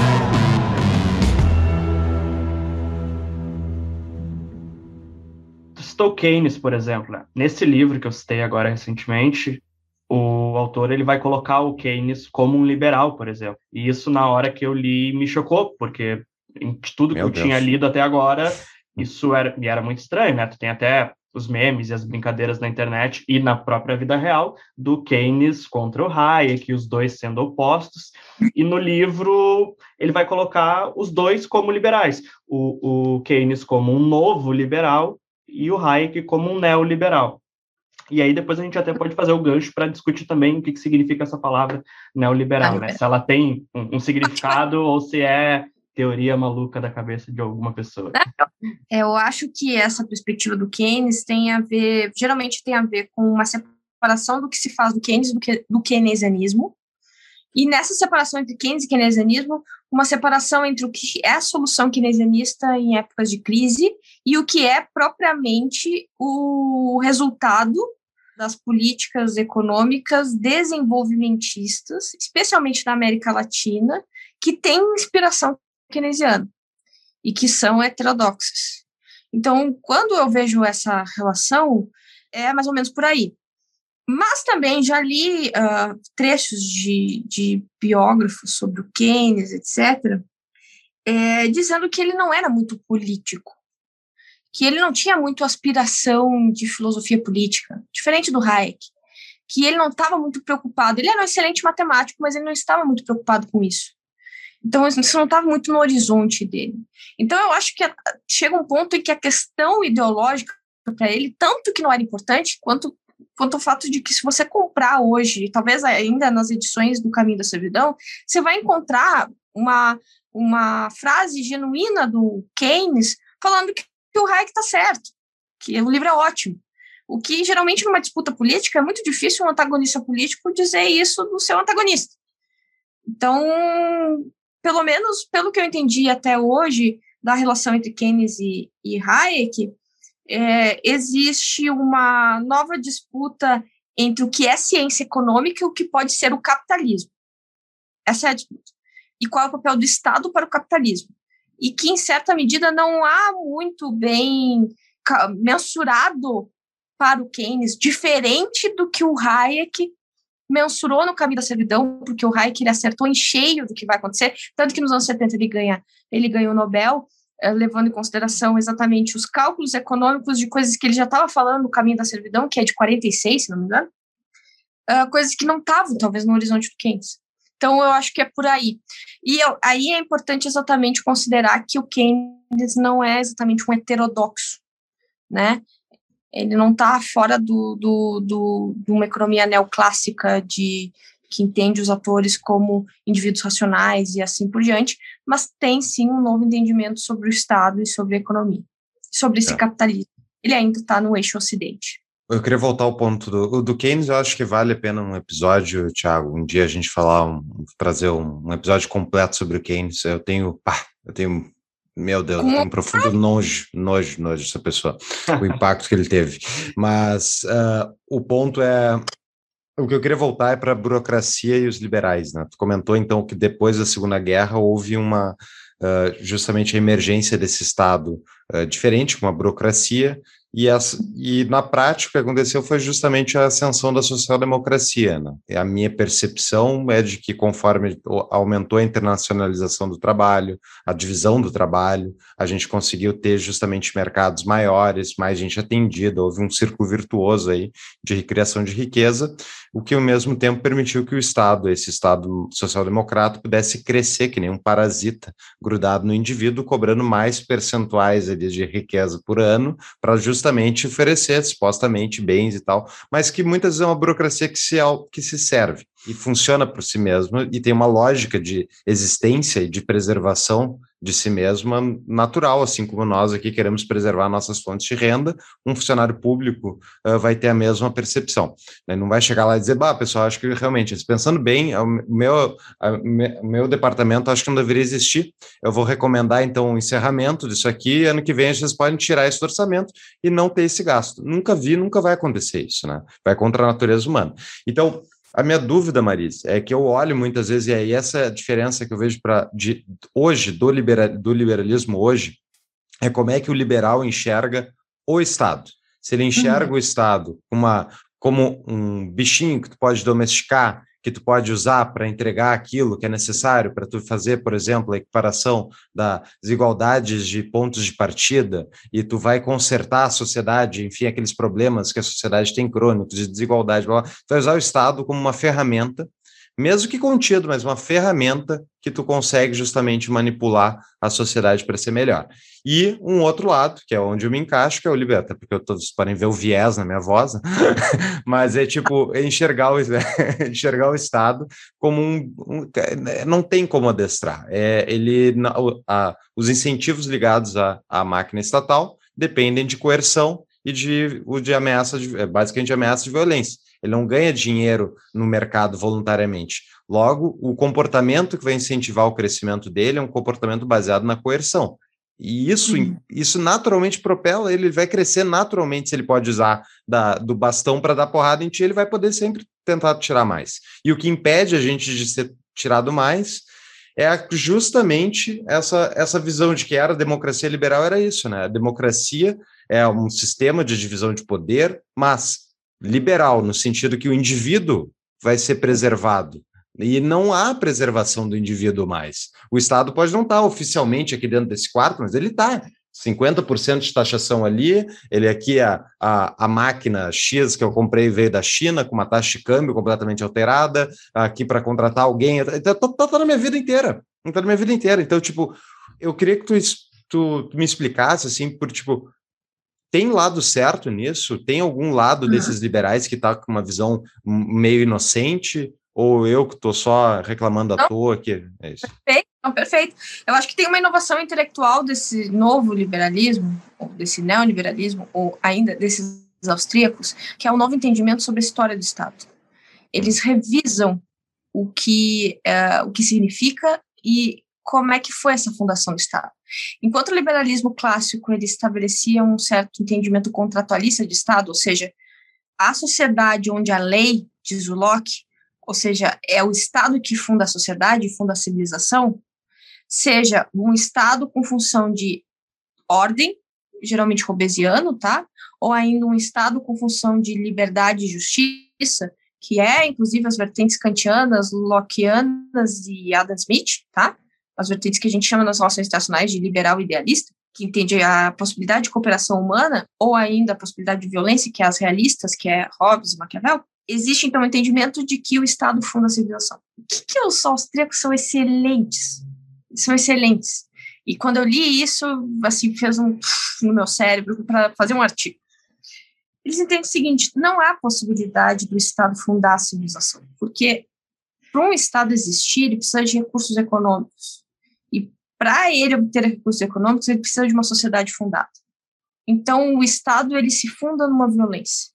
A: Citou Keynes, por exemplo. Né? Nesse livro que eu citei agora recentemente, o autor ele vai colocar o Keynes como um liberal, por exemplo. E isso, na hora que eu li, me chocou, porque em tudo Meu que eu Deus. tinha lido até agora, isso era, me era muito estranho, né? Tu tem até os memes e as brincadeiras na internet e na própria vida real do Keynes contra o Hayek, os dois sendo opostos. E no livro ele vai colocar os dois como liberais, o, o Keynes como um novo liberal e o Hayek como um neoliberal. E aí depois a gente até pode fazer o gancho para discutir também o que, que significa essa palavra neoliberal, né? Se ela tem um, um significado ou se é teoria maluca da cabeça de alguma pessoa.
C: É, eu acho que essa perspectiva do Keynes tem a ver, geralmente tem a ver com uma separação do que se faz do Keynes do, que, do keynesianismo, e nessa separação entre Keynes e keynesianismo, uma separação entre o que é a solução keynesianista em épocas de crise e o que é propriamente o resultado das políticas econômicas desenvolvimentistas, especialmente na América Latina, que têm inspiração keynesiana e que são heterodoxas. Então, quando eu vejo essa relação, é mais ou menos por aí. Mas também já li uh, trechos de, de biógrafos sobre o Keynes, etc., é, dizendo que ele não era muito político, que ele não tinha muito aspiração de filosofia política, diferente do Hayek, que ele não estava muito preocupado. Ele era um excelente matemático, mas ele não estava muito preocupado com isso. Então, isso não estava muito no horizonte dele. Então, eu acho que chega um ponto em que a questão ideológica para ele, tanto que não era importante, quanto quanto ao fato de que se você comprar hoje, talvez ainda nas edições do Caminho da Servidão, você vai encontrar uma, uma frase genuína do Keynes falando que, o Hayek está certo, que o livro é ótimo. O que geralmente numa disputa política é muito difícil um antagonista político dizer isso do seu antagonista. Então, pelo menos pelo que eu entendi até hoje da relação entre Keynes e, e Hayek, é, existe uma nova disputa entre o que é ciência econômica e o que pode ser o capitalismo. Essa é a disputa. E qual é o papel do Estado para o capitalismo? E que, em certa medida, não há muito bem mensurado para o Keynes, diferente do que o Hayek mensurou no caminho da servidão, porque o Hayek ele acertou em cheio do que vai acontecer, tanto que nos anos 70 ele ganha, ele ganhou o Nobel, levando em consideração exatamente os cálculos econômicos de coisas que ele já estava falando no caminho da servidão, que é de 46, se não me engano, uh, coisas que não estavam, talvez, no horizonte do Keynes. Então, eu acho que é por aí. E eu, aí é importante exatamente considerar que o Keynes não é exatamente um heterodoxo, né? Ele não está fora do, do, do, de uma economia neoclássica de que entende os atores como indivíduos racionais e assim por diante, mas tem sim um novo entendimento sobre o Estado e sobre a economia, sobre esse é. capitalismo. Ele ainda está no eixo Ocidente.
B: Eu queria voltar ao ponto do, do Keynes, eu acho que vale a pena um episódio, Thiago, um dia a gente falar, um, trazer um, um episódio completo sobre o Keynes. Eu tenho, pá, eu tenho meu Deus, um profundo nojo, nojo, nojo dessa pessoa, o impacto que ele teve. Mas uh, o ponto é o que eu queria voltar é para a burocracia e os liberais, né? Tu comentou então que depois da Segunda Guerra houve uma uh, justamente a emergência desse Estado uh, diferente, com a burocracia e, as, e na prática o que aconteceu foi justamente a ascensão da social-democracia. Né? E a minha percepção é de que conforme aumentou a internacionalização do trabalho, a divisão do trabalho, a gente conseguiu ter justamente mercados maiores, mais gente atendida, houve um círculo virtuoso aí de recriação de riqueza, o que ao mesmo tempo permitiu que o Estado, esse Estado social-democrata, pudesse crescer que nem um parasita grudado no indivíduo, cobrando mais percentuais ali de riqueza por ano para justamente justamente oferecer supostamente bens e tal, mas que muitas vezes é uma burocracia que se, que se serve e funciona por si mesma e tem uma lógica de existência e de preservação de si mesma natural, assim como nós aqui queremos preservar nossas fontes de renda, um funcionário público uh, vai ter a mesma percepção. Né? Não vai chegar lá e dizer, bah, pessoal, acho que realmente, pensando bem, o meu, o meu departamento acho que não deveria existir. Eu vou recomendar, então, o encerramento disso aqui, ano que vem vocês podem tirar esse orçamento e não ter esse gasto. Nunca vi, nunca vai acontecer isso, né? Vai contra a natureza humana. Então, a minha dúvida, Maris, é que eu olho muitas vezes, e aí essa é a diferença que eu vejo para hoje, do, libera, do liberalismo hoje, é como é que o liberal enxerga o Estado. Se ele enxerga uhum. o Estado uma, como um bichinho que tu pode domesticar que tu pode usar para entregar aquilo que é necessário para tu fazer, por exemplo, a equiparação das desigualdades de pontos de partida e tu vai consertar a sociedade, enfim, aqueles problemas que a sociedade tem crônicos de desigualdade, blá, blá. tu vai usar o Estado como uma ferramenta mesmo que contido, mas uma ferramenta que tu consegue justamente manipular a sociedade para ser melhor. E um outro lado, que é onde eu me encaixo, que é o liberta, porque todos podem ver o viés na minha voz, né? mas é tipo enxergar o, enxergar o Estado como um, um, não tem como adestrar. É, ele a, os incentivos ligados à, à máquina estatal dependem de coerção e de, de ameaça, de, é, basicamente de ameaça de violência. Ele não ganha dinheiro no mercado voluntariamente. Logo, o comportamento que vai incentivar o crescimento dele é um comportamento baseado na coerção. E isso, uhum. isso naturalmente propela ele, ele vai crescer naturalmente se ele pode usar da, do bastão para dar porrada em ti, ele vai poder sempre tentar tirar mais. E o que impede a gente de ser tirado mais é justamente essa, essa visão de que era a democracia liberal, era isso, né? A democracia é um sistema de divisão de poder, mas liberal, no sentido que o indivíduo vai ser preservado. E não há preservação do indivíduo mais. O Estado pode não estar oficialmente aqui dentro desse quarto, mas ele está. 50% de taxação ali, ele aqui, a, a, a, máquina X que eu comprei veio da China, com uma taxa de câmbio completamente alterada, aqui para contratar alguém, está tá, tá, tá na minha vida inteira, está na minha vida inteira. Então, tipo, eu queria que tu, tu, tu me explicasse, assim, por, tipo, tem lado certo nisso? Tem algum lado uhum. desses liberais que está com uma visão meio inocente? Ou eu que estou só reclamando à toa? Que é isso?
C: Perfeito, não, perfeito. Eu acho que tem uma inovação intelectual desse novo liberalismo, ou desse neoliberalismo, ou ainda desses austríacos, que é um novo entendimento sobre a história do Estado. Eles revisam o que, uh, o que significa e como é que foi essa fundação do Estado. Enquanto o liberalismo clássico ele estabelecia um certo entendimento contratualista de Estado, ou seja, a sociedade onde a lei, diz o Locke, ou seja, é o Estado que funda a sociedade, funda a civilização, seja um Estado com função de ordem, geralmente robesiano, tá? Ou ainda um Estado com função de liberdade e justiça, que é, inclusive, as vertentes kantianas, lockeanas e Adam Smith, tá? As vertentes que a gente chama nas relações internacionais de liberal idealista, que entende a possibilidade de cooperação humana, ou ainda a possibilidade de violência, que é as realistas, que é Hobbes e Maquiavel, existe então o entendimento de que o Estado funda a civilização. O que, que os austríacos são excelentes? São excelentes. E quando eu li isso, assim, fez um no meu cérebro para fazer um artigo. Eles entendem o seguinte: não há possibilidade do Estado fundar a civilização, porque para um Estado existir, ele precisa de recursos econômicos para ele obter recursos econômicos, ele precisa de uma sociedade fundada. Então, o Estado ele se funda numa violência.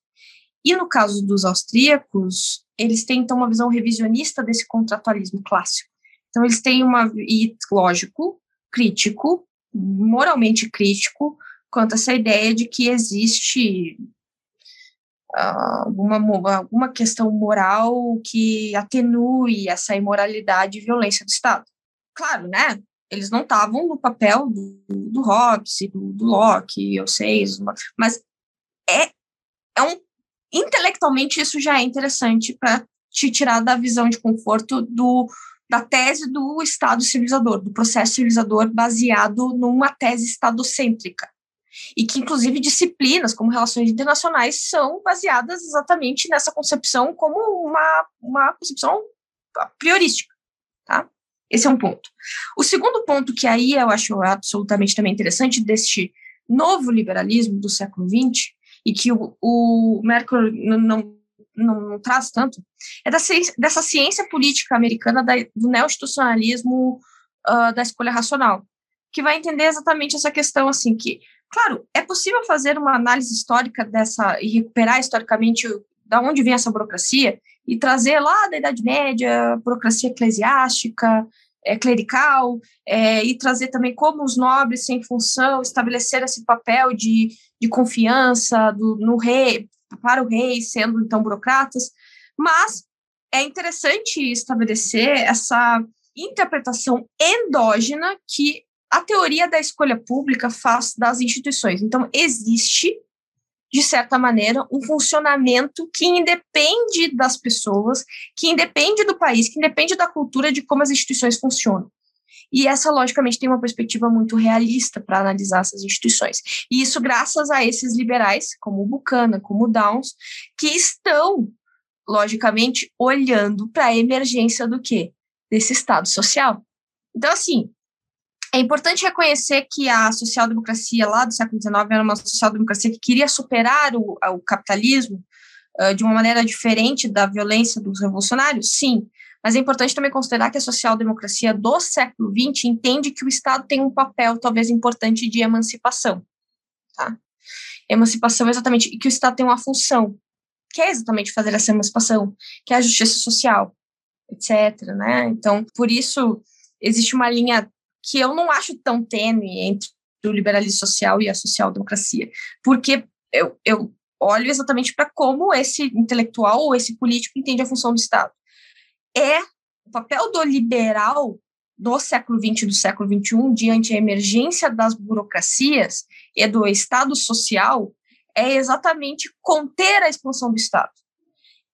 C: E no caso dos austríacos, eles têm então uma visão revisionista desse contratualismo clássico. Então, eles têm uma e lógico, crítico, moralmente crítico quanto a essa ideia de que existe alguma, alguma questão moral que atenue essa imoralidade e violência do Estado. Claro, né? Eles não estavam no papel do, do Hobbes, do, do Locke, eu sei, mas é, é um intelectualmente isso já é interessante para te tirar da visão de conforto do da tese do Estado civilizador, do processo civilizador baseado numa tese estadocêntrica. E que, inclusive, disciplinas como relações internacionais são baseadas exatamente nessa concepção como uma, uma concepção priorística. Tá? Esse é um ponto. O segundo ponto, que aí eu acho absolutamente também interessante, deste novo liberalismo do século XX, e que o, o Merkel não, não, não, traz tanto, é da, dessa ciência política americana da, do neo-institucionalismo uh, da escolha racional. que vai entender exatamente essa questão, assim, que, claro, é possível fazer uma análise histórica dessa e recuperar historicamente da onde vem essa burocracia e trazer lá da Idade Média, burocracia eclesiástica, é, clerical, é, e trazer também como os nobres, sem função, estabelecer esse papel de, de confiança do, no rei, para o rei, sendo então burocratas, mas é interessante estabelecer essa interpretação endógena que a teoria da escolha pública faz das instituições. Então, existe, de certa maneira, um funcionamento que independe das pessoas, que independe do país, que independe da cultura de como as instituições funcionam. E essa, logicamente, tem uma perspectiva muito realista para analisar essas instituições. E isso graças a esses liberais, como o Buchanan, como o Downs, que estão, logicamente, olhando para a emergência do quê? Desse Estado social. Então, assim, é importante reconhecer que a social-democracia lá do século XIX era uma social-democracia que queria superar o, o capitalismo uh, de uma maneira diferente da violência dos revolucionários, sim, mas é importante também considerar que a social-democracia do século XX entende que o Estado tem um papel talvez importante de emancipação, tá? Emancipação exatamente, e que o Estado tem uma função, que é exatamente fazer essa emancipação, que é a justiça social, etc, né? Então, por isso, existe uma linha que eu não acho tão tênue entre o liberalismo social e a social-democracia, porque eu, eu olho exatamente para como esse intelectual ou esse político entende a função do Estado. É o papel do liberal do século XX e do século XXI, diante a emergência das burocracias e do Estado social, é exatamente conter a expansão do Estado.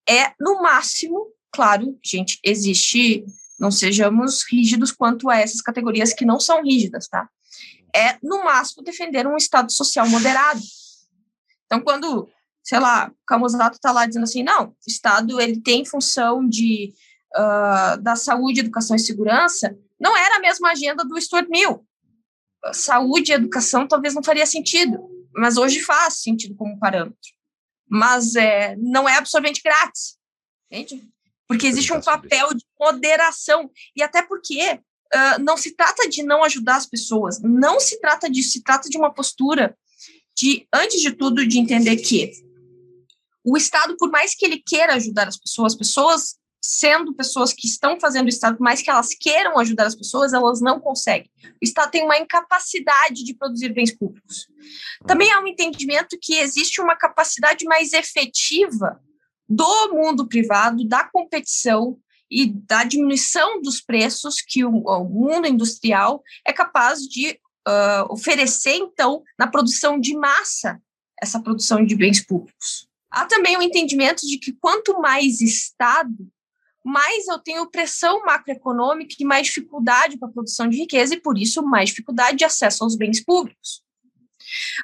C: É, no máximo, claro, gente, existe não sejamos rígidos quanto a essas categorias que não são rígidas, tá? É, no máximo, defender um Estado social moderado. Então, quando, sei lá, Camusato está lá dizendo assim, não, o Estado ele tem função de uh, da saúde, educação e segurança, não era a mesma agenda do Stuart Mill. Saúde e educação talvez não faria sentido, mas hoje faz sentido como parâmetro. Mas é, não é absorvente grátis, entende? Porque existe um papel de moderação, e até porque uh, não se trata de não ajudar as pessoas, não se trata disso, se trata de uma postura de, antes de tudo, de entender que o Estado, por mais que ele queira ajudar as pessoas, pessoas sendo pessoas que estão fazendo o Estado, por mais que elas queiram ajudar as pessoas, elas não conseguem. O Estado tem uma incapacidade de produzir bens públicos. Também há um entendimento que existe uma capacidade mais efetiva do mundo privado, da competição e da diminuição dos preços que o, o mundo industrial é capaz de uh, oferecer, então, na produção de massa, essa produção de bens públicos. Há também o entendimento de que quanto mais Estado, mais eu tenho pressão macroeconômica e mais dificuldade para a produção de riqueza e, por isso, mais dificuldade de acesso aos bens públicos.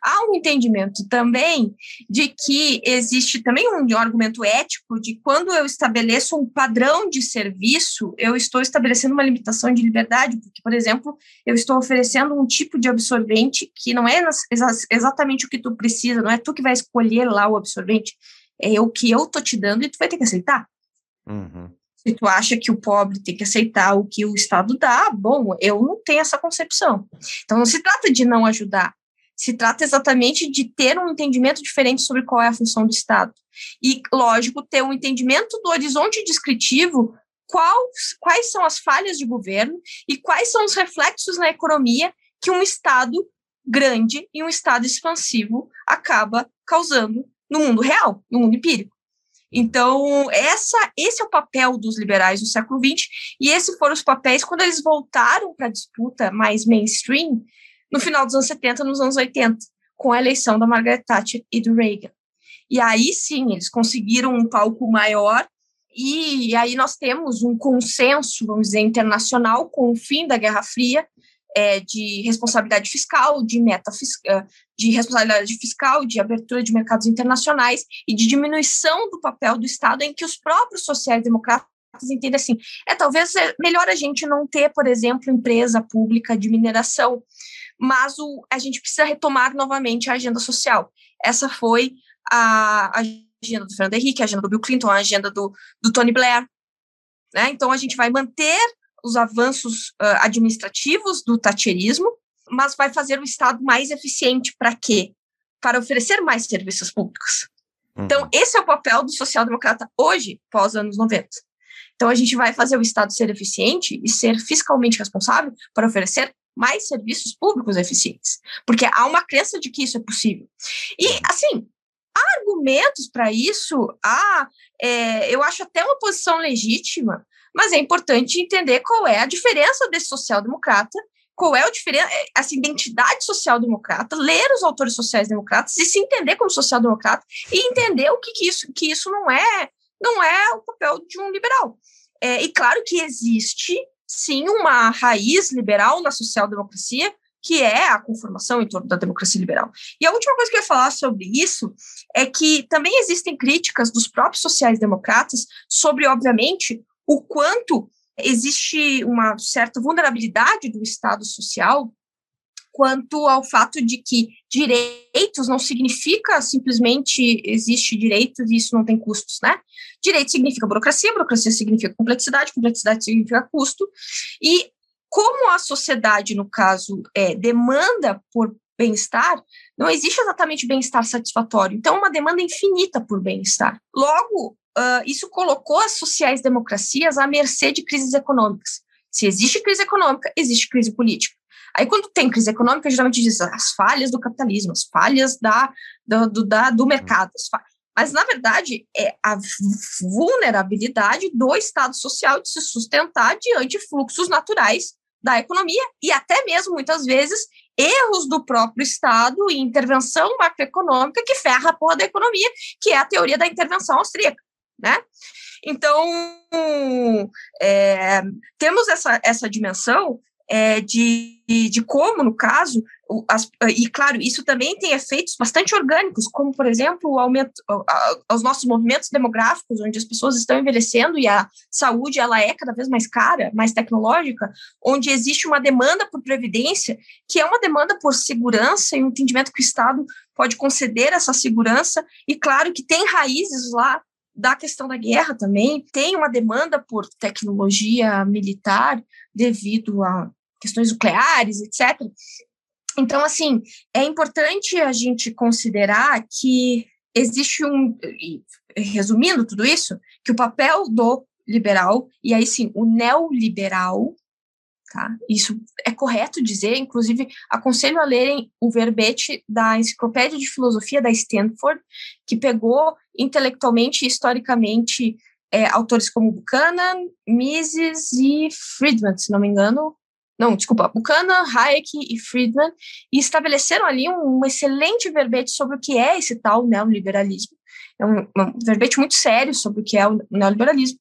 C: Há um entendimento também de que existe também um argumento ético de quando eu estabeleço um padrão de serviço, eu estou estabelecendo uma limitação de liberdade, porque, por exemplo, eu estou oferecendo um tipo de absorvente que não é exatamente o que tu precisa, não é tu que vai escolher lá o absorvente, é o que eu tô te dando e tu vai ter que aceitar. Uhum. Se tu acha que o pobre tem que aceitar o que o Estado dá, bom, eu não tenho essa concepção. Então, não se trata de não ajudar, se trata exatamente de ter um entendimento diferente sobre qual é a função do Estado. E, lógico, ter um entendimento do horizonte descritivo, quais, quais são as falhas de governo e quais são os reflexos na economia que um Estado grande e um Estado expansivo acaba causando no mundo real, no mundo empírico. Então, essa, esse é o papel dos liberais no século XX, e esses foram os papéis quando eles voltaram para a disputa mais mainstream, no final dos anos 70, nos anos 80, com a eleição da Margaret Thatcher e do Reagan. E aí sim, eles conseguiram um palco maior, e aí nós temos um consenso, vamos dizer, internacional com o fim da Guerra Fria, é, de responsabilidade fiscal, de meta fiscal, de responsabilidade fiscal, de abertura de mercados internacionais e de diminuição do papel do Estado, em que os próprios sociais-democratas entendem assim, é talvez é melhor a gente não ter, por exemplo, empresa pública de mineração, mas o, a gente precisa retomar novamente a agenda social. Essa foi a, a agenda do Fernando Henrique, a agenda do Bill Clinton, a agenda do, do Tony Blair. Né? Então, a gente vai manter os avanços uh, administrativos do tacherismo, mas vai fazer o Estado mais eficiente para quê? Para oferecer mais serviços públicos. Uhum. Então, esse é o papel do social-democrata hoje, pós anos 90. Então, a gente vai fazer o Estado ser eficiente e ser fiscalmente responsável para oferecer mais serviços públicos eficientes, porque há uma crença de que isso é possível. E, assim, há argumentos para isso, há, é, eu acho até uma posição legítima, mas é importante entender qual é a diferença desse social-democrata qual é a diferença, é, essa identidade social-democrata, ler os autores sociais-democratas e se entender como social-democrata e entender o que, que, isso, que isso não é, não é o papel de um liberal. É, e claro que existe, sim, uma raiz liberal na social-democracia, que é a conformação em torno da democracia liberal. E a última coisa que eu ia falar sobre isso é que também existem críticas dos próprios sociais-democratas sobre, obviamente, o quanto existe uma certa vulnerabilidade do Estado social quanto ao fato de que direitos não significa simplesmente existe direitos e isso não tem custos, né? Direito significa burocracia, burocracia significa complexidade, complexidade significa custo, e como a sociedade, no caso, é, demanda por bem-estar, não existe exatamente bem-estar satisfatório. Então, uma demanda infinita por bem-estar. Logo, uh, isso colocou as sociais-democracias à mercê de crises econômicas. Se existe crise econômica, existe crise política. Aí, quando tem crise econômica, geralmente diz as falhas do capitalismo, as falhas da, do, do, da, do mercado. Mas, na verdade, é a vulnerabilidade do Estado social de se sustentar diante fluxos naturais da economia e até mesmo, muitas vezes, erros do próprio Estado e intervenção macroeconômica que ferra a porra da economia, que é a teoria da intervenção austríaca né? Então, é, temos essa, essa dimensão é, de, de como, no caso, as, e claro, isso também tem efeitos bastante orgânicos, como, por exemplo, o aumento aos nossos movimentos demográficos, onde as pessoas estão envelhecendo e a saúde ela é cada vez mais cara, mais tecnológica, onde existe uma demanda por previdência, que é uma demanda por segurança e um entendimento que o Estado pode conceder essa segurança, e claro que tem raízes lá da questão da guerra também, tem uma demanda por tecnologia militar devido a questões nucleares, etc. Então, assim, é importante a gente considerar que existe um, resumindo tudo isso, que o papel do liberal, e aí sim, o neoliberal, Tá? Isso é correto dizer, inclusive aconselho a lerem o verbete da Enciclopédia de Filosofia da Stanford, que pegou intelectualmente e historicamente é, autores como Buchanan, Mises e Friedman, se não me engano. Não, desculpa, Buchanan, Hayek e Friedman, e estabeleceram ali um, um excelente verbete sobre o que é esse tal neoliberalismo. É um, um verbete muito sério sobre o que é o neoliberalismo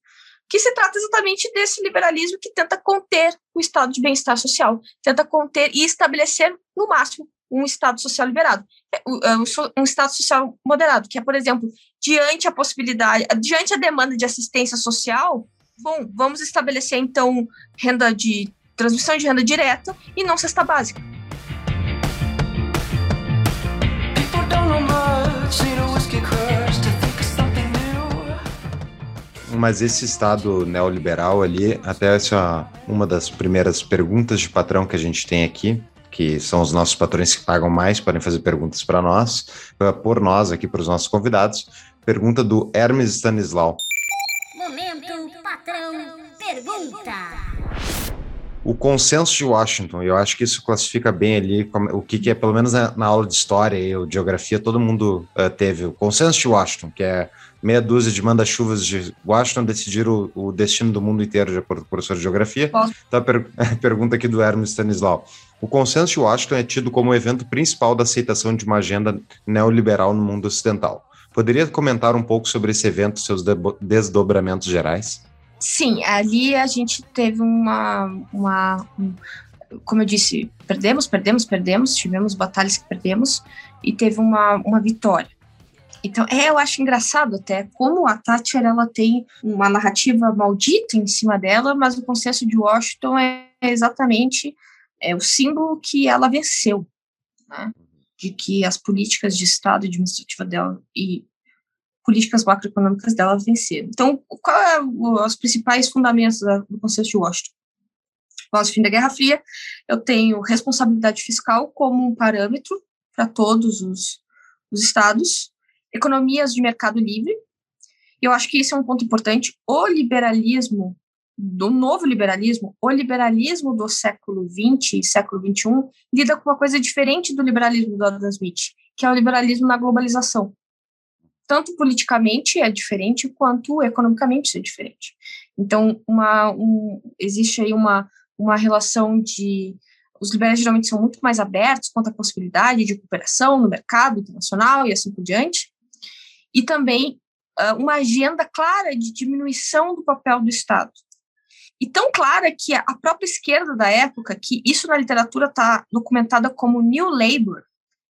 C: que se trata exatamente desse liberalismo que tenta conter o estado de bem-estar social, tenta conter e estabelecer, no máximo, um estado social liberado, é, é, um estado social moderado, que é, por exemplo, diante a possibilidade, diante a demanda de assistência social, bom, vamos estabelecer então renda de transmissão de renda direta e não cesta básica.
B: Mas esse Estado neoliberal ali, até essa é uma das primeiras perguntas de patrão que a gente tem aqui, que são os nossos patrões que pagam mais, podem fazer perguntas para nós, por nós aqui, para os nossos convidados. Pergunta do Hermes Stanislau. Momento, patrão, pergunta. O consenso de Washington, eu acho que isso classifica bem ali o que, que é, pelo menos na, na, aula de história ou geografia, todo mundo uh, teve. O consenso de Washington, que é meia dúzia de manda-chuvas de Washington decidiram o, o, destino do mundo inteiro, de acordo com o professor de geografia. Posso? Então, a, per a pergunta aqui do Hermes Stanislau. O consenso de Washington é tido como o evento principal da aceitação de uma agenda neoliberal no mundo ocidental. Poderia comentar um pouco sobre esse evento, seus desdobramentos gerais?
C: Sim, ali a gente teve uma, uma um, como eu disse, perdemos, perdemos, perdemos, tivemos batalhas que perdemos e teve uma, uma vitória. Então, é, eu acho engraçado até como a Thatcher ela tem uma narrativa maldita em cima dela, mas o consenso de Washington é exatamente é, o símbolo que ela venceu, né? de que as políticas de Estado administrativa dela e políticas macroeconômicas dela venceram. Então, qual é os principais fundamentos do consenso de Washington? pós-fim da Guerra Fria, eu tenho responsabilidade fiscal como um parâmetro para todos os, os estados, economias de mercado livre, e eu acho que isso é um ponto importante. O liberalismo, do novo liberalismo, o liberalismo do século XX e século XXI, lida com uma coisa diferente do liberalismo do Adam Smith, que é o liberalismo na globalização. Tanto politicamente é diferente, quanto economicamente é diferente. Então, uma, um, existe aí uma, uma relação de. Os liberais geralmente são muito mais abertos quanto à possibilidade de cooperação no mercado internacional e assim por diante. E também uh, uma agenda clara de diminuição do papel do Estado. E tão clara que a própria esquerda da época, que isso na literatura está documentada como New Labour,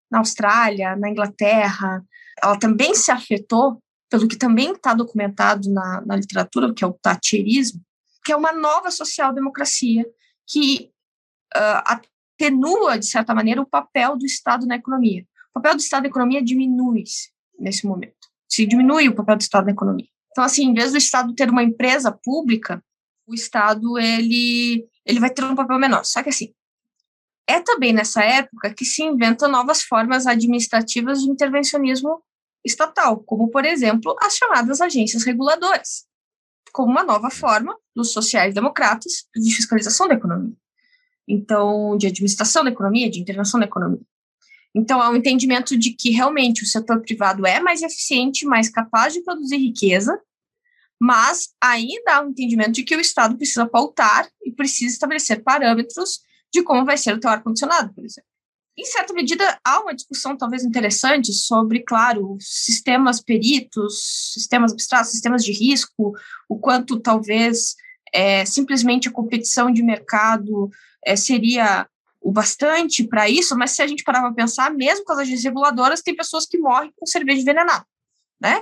C: na Austrália, na Inglaterra, ela também se afetou pelo que também está documentado na, na, literatura, que é o Thatcherismo, que é uma nova social-democracia que uh, atenua, de certa maneira, o papel do Estado na economia. O papel do Estado na economia diminui nesse momento se diminui o papel do Estado na economia. Então, assim, em vez do Estado ter uma empresa pública, o Estado ele, ele vai ter um papel menor. Só que, assim, é também nessa época que se inventam novas formas administrativas de intervencionismo estatal, como, por exemplo, as chamadas agências reguladoras, como uma nova forma dos sociais-democratas de fiscalização da economia. Então, de administração da economia, de intervenção na economia. Então, há um entendimento de que realmente o setor privado é mais eficiente, mais capaz de produzir riqueza, mas ainda há um entendimento de que o Estado precisa pautar e precisa estabelecer parâmetros de como vai ser o teu ar-condicionado, por exemplo. Em certa medida, há uma discussão talvez interessante sobre, claro, sistemas peritos, sistemas abstratos, sistemas de risco, o quanto talvez é, simplesmente a competição de mercado é, seria o bastante para isso, mas se a gente parar para pensar, mesmo com as agências reguladoras, tem pessoas que morrem com cerveja envenenada, né?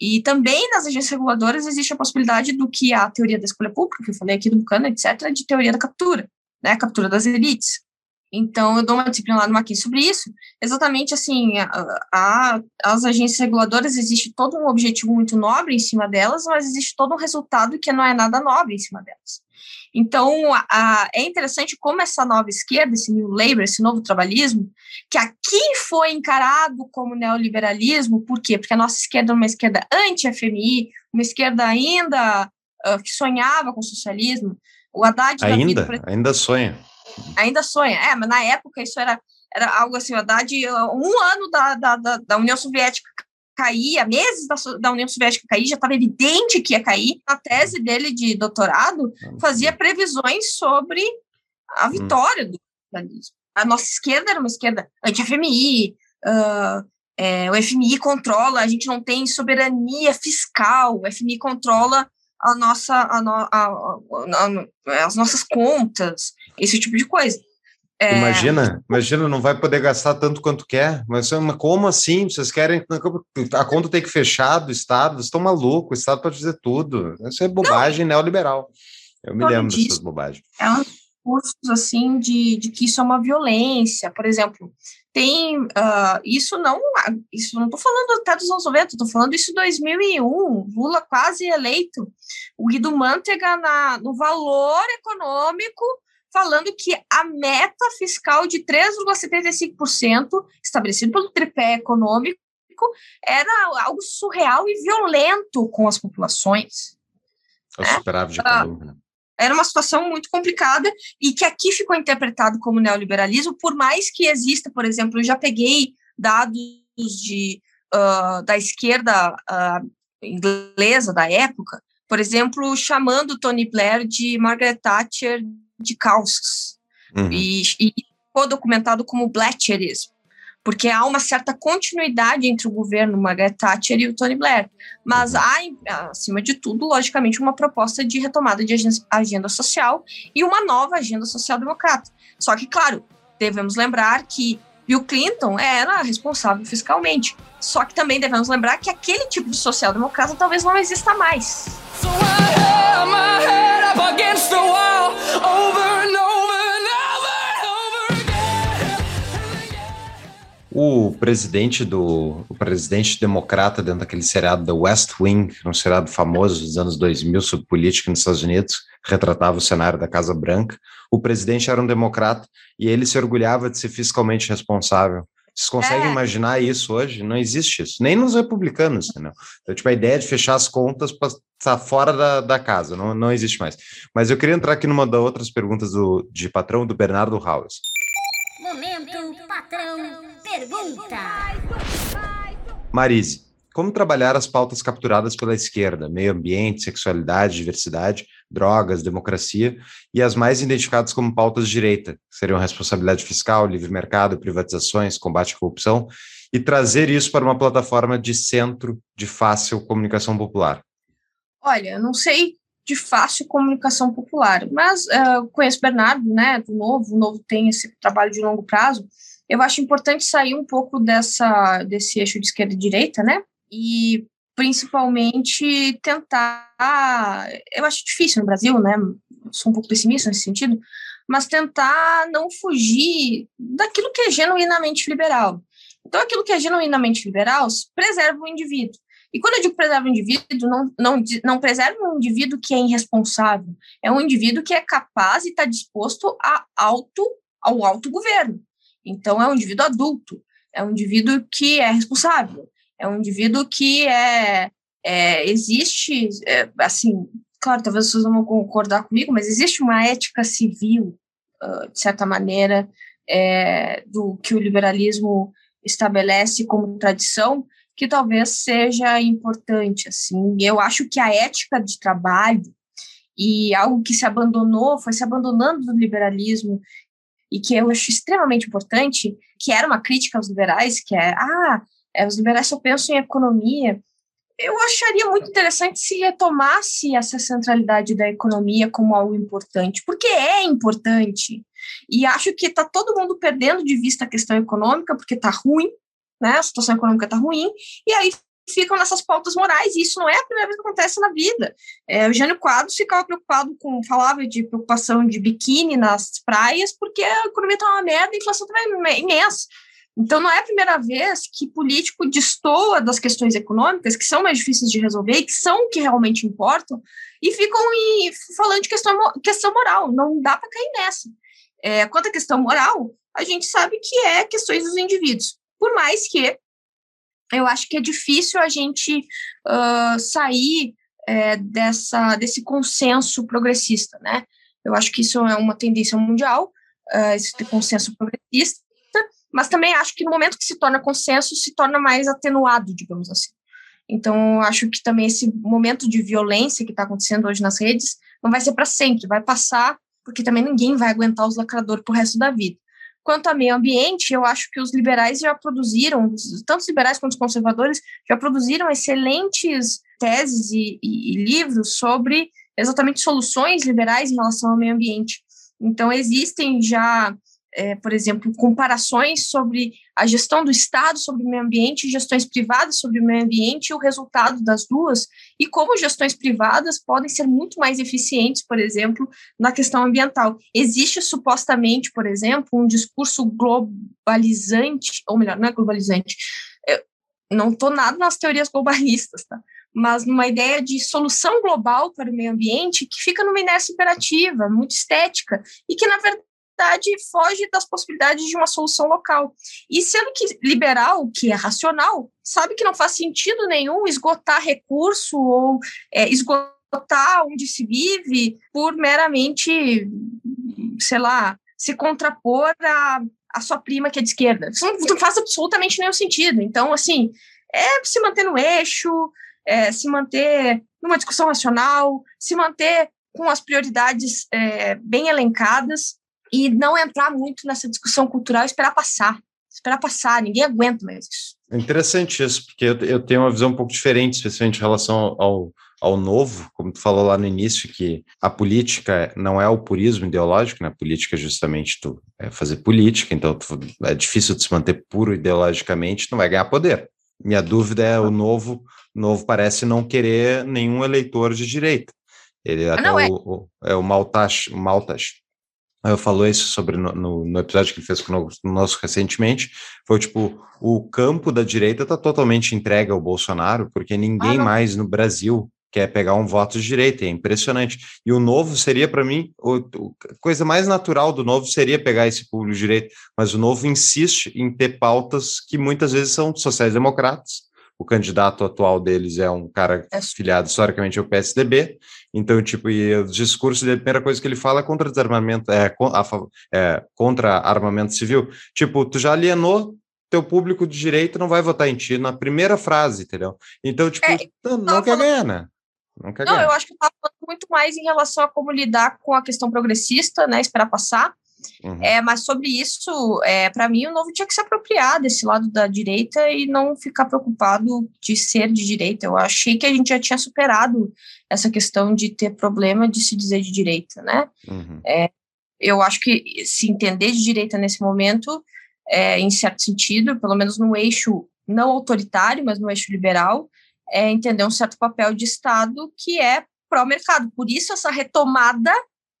C: E também nas agências reguladoras existe a possibilidade do que a teoria da escolha pública, que eu falei aqui do Buchanan, etc., de teoria da captura, né? Captura das elites. Então, eu dou uma disciplina lá no Maquin sobre isso. Exatamente assim, a, a, as agências reguladoras, existe todo um objetivo muito nobre em cima delas, mas existe todo um resultado que não é nada nobre em cima delas. Então, a, é interessante como essa nova esquerda, esse New Labour, esse novo trabalhismo, que aqui foi encarado como neoliberalismo, por quê? Porque a nossa esquerda é uma esquerda anti-FMI, uma esquerda ainda uh, que sonhava com o socialismo. O Haddad...
B: Ainda? Vida, ainda sonha.
C: Ainda sonha, é, mas na época isso era, era algo assim, o Haddad, um ano da, da, da, União Soviética caía, meses da, da União Soviética cair, já estava evidente que ia cair. A tese dele de doutorado fazia previsões sobre a hum. vitória do capitalismo. A nossa esquerda era uma esquerda anti-FMI, uh, é, o FMI controla, a gente não tem soberania fiscal, o FMI controla a nossa, a no, a, a, as nossas contas, esse tipo de coisa.
B: É... Imagina, imagina, não vai poder gastar tanto quanto quer. Mas como assim? Vocês querem. A conta tem que fechar do Estado? Vocês estão malucos, o Estado pode fazer tudo. Isso é bobagem não. neoliberal. Eu me lembro disso. dessas bobagens.
C: É um discurso assim de, de que isso é uma violência. Por exemplo, tem. Uh, isso não. Isso não estou falando até dos anos 90, estou falando isso em 2001. Lula quase eleito. O Guido Mantega na, no valor econômico falando que a meta fiscal de 3,75% estabelecido pelo tripé econômico era algo surreal e violento com as populações.
B: É o né? superávit econômico, né?
C: Era uma situação muito complicada e que aqui ficou interpretado como neoliberalismo, por mais que exista, por exemplo, eu já peguei dados de, uh, da esquerda uh, inglesa da época, por exemplo, chamando Tony Blair de Margaret Thatcher de calças. Uhum. E, e ficou documentado como Bletcherismo, porque há uma certa continuidade entre o governo Margaret Thatcher e o Tony Blair. Mas uhum. há, acima de tudo, logicamente, uma proposta de retomada de agenda social e uma nova agenda social-democrata. Só que, claro, devemos lembrar que Bill Clinton era responsável fiscalmente. Só que também devemos lembrar que aquele tipo de social-democrata talvez não exista mais.
B: O presidente do o presidente democrata dentro daquele seriado The West Wing, um seriado famoso dos anos 2000 sobre política nos Estados Unidos, retratava o cenário da Casa Branca. O presidente era um democrata e ele se orgulhava de ser fiscalmente responsável. Vocês conseguem
C: É.
B: imaginar isso hoje? Não existe isso. Nem nos republicanos, entendeu? Então, tipo, a ideia de fechar as contas para estar fora da, da casa, não, não existe mais. Mas eu queria entrar aqui numa das outras perguntas do, de patrão do Bernardo Howes.
F: Momento patrão pergunta.
B: Marise, como trabalhar as pautas capturadas pela esquerda, meio ambiente, sexualidade, diversidade, drogas, democracia, e as mais identificadas como pautas de direita, que seriam responsabilidade fiscal, livre mercado, privatizações, combate à corrupção, e trazer isso para uma plataforma de centro de fácil comunicação popular?
C: Olha, não sei de fácil comunicação popular, mas eu conheço Bernardo, né, do Novo, o Novo tem esse trabalho de longo prazo, eu acho importante sair um pouco dessa, desse eixo de esquerda e direita, né, e principalmente tentar, eu acho difícil no Brasil, né, sou um pouco pessimista nesse sentido, mas tentar não fugir daquilo que é genuinamente liberal. Então, aquilo que é genuinamente liberal preserva o indivíduo. E quando eu digo preserva o indivíduo, não, não, não preserva um indivíduo que é irresponsável, é um indivíduo que é capaz e está disposto a auto, ao autogoverno. Então, é um indivíduo adulto, é um indivíduo que é responsável, é um indivíduo que é, é existe, é, assim, claro, talvez vocês não vão concordar comigo, mas existe uma ética civil, ah, de certa maneira, é, do que o liberalismo estabelece como tradição, que talvez seja importante, assim. Eu acho que a ética de trabalho e algo que se abandonou, foi se abandonando do liberalismo e que eu acho extremamente importante, que era uma crítica aos liberais, que é, ah, é, os liberais só pensam em economia. Eu acharia muito interessante se retomasse essa centralidade da economia como algo importante, porque é importante. E acho que está todo mundo perdendo de vista a questão econômica, porque está ruim, né? A situação econômica está ruim, e aí ficam nessas pautas morais, e isso não é a primeira vez que acontece na vida. É, o Jânio Quadros ficava preocupado com, falava de preocupação de biquíni nas praias, porque a economia está uma merda a inflação também é imensa. Então, não é a primeira vez que político destoa das questões econômicas, que são mais difíceis de resolver que são o que realmente importam, e ficam falando de questão, questão moral. Não dá para cair nessa. É, quanto à questão moral, a gente sabe que é questões dos indivíduos. Por mais que eu acho que é difícil a gente uh, sair é, dessa, desse consenso progressista, né? Eu acho que isso é uma tendência mundial, uh, esse consenso progressista, mas também acho que no momento que se torna consenso, se torna mais atenuado, digamos assim. Então, acho que também esse momento de violência que está acontecendo hoje nas redes não vai ser para sempre, vai passar, porque também ninguém vai aguentar os lacradores para o resto da vida. Quanto ao meio ambiente, eu acho que os liberais já produziram, tanto os liberais quanto os conservadores, já produziram excelentes teses e, e, e livros sobre exatamente soluções liberais em relação ao meio ambiente. Então, existem já é, por exemplo, comparações sobre a gestão do Estado sobre o meio ambiente, gestões privadas sobre o meio ambiente e o resultado das duas, e como gestões privadas podem ser muito mais eficientes, por exemplo, na questão ambiental. Existe supostamente, por exemplo, um discurso globalizante, ou melhor, não é globalizante, eu não estou nada nas teorias globalistas, tá? mas numa ideia de solução global para o meio ambiente que fica numa inércia imperativa, muito estética, e que, na verdade, foge das possibilidades de uma solução local. E sendo que liberal, que é racional, sabe que não faz sentido nenhum esgotar recurso ou é, esgotar onde se vive por meramente, sei lá, se contrapor a, a sua prima que é de esquerda. Isso não, não faz absolutamente nenhum sentido. Então, assim, é se manter no eixo, é, se manter numa discussão racional, se manter com as prioridades é, bem elencadas e não entrar muito nessa discussão cultural, esperar passar, esperar passar, ninguém aguenta mais isso.
B: É interessante isso, porque eu, eu tenho uma visão um pouco diferente, especialmente em relação ao, ao novo, como tu falou lá no início, que a política não é o purismo ideológico, né? A política é justamente tu é fazer política, então tu, é difícil de se manter puro ideologicamente, não vai ganhar poder. Minha dúvida é o novo, novo parece não querer nenhum eleitor de direita. Ele até
C: não, é.
B: o, o, é o Maltache, Maltache falou isso sobre no, no, no, episódio que ele fez conosco recentemente, foi tipo, o campo da direita está totalmente entregue ao Bolsonaro, porque ninguém ah, mais no Brasil quer pegar um voto de direita, é impressionante. E o novo seria, para mim, a coisa mais natural do novo seria pegar esse público de direita, mas o novo insiste em ter pautas que muitas vezes são sociais-democratas. O candidato atual deles é um cara é. filiado historicamente ao PSDB, então, tipo, e o discurso dele, a primeira coisa que ele fala é contra desarmamento, é, é contra armamento civil. Tipo, tu já alienou teu público de direita não vai votar em ti na primeira frase, entendeu? Então, tipo, é, não, quer ganhar, né?
C: Não, quer não ganhar. eu acho que estava falando muito mais em relação a como lidar com a questão progressista, né? Esperar passar. Uhum. É, mas sobre isso, é, para mim, o novo tinha que se apropriar desse lado da direita e não ficar preocupado de ser de direita. Eu achei que a gente já tinha superado essa questão de ter problema de se dizer de direita, né? Uhum. É, eu acho que se entender de direita nesse momento, é, em certo sentido, pelo menos no eixo não autoritário, mas no eixo liberal, é entender um certo papel de Estado que é pró-mercado. Por isso, essa retomada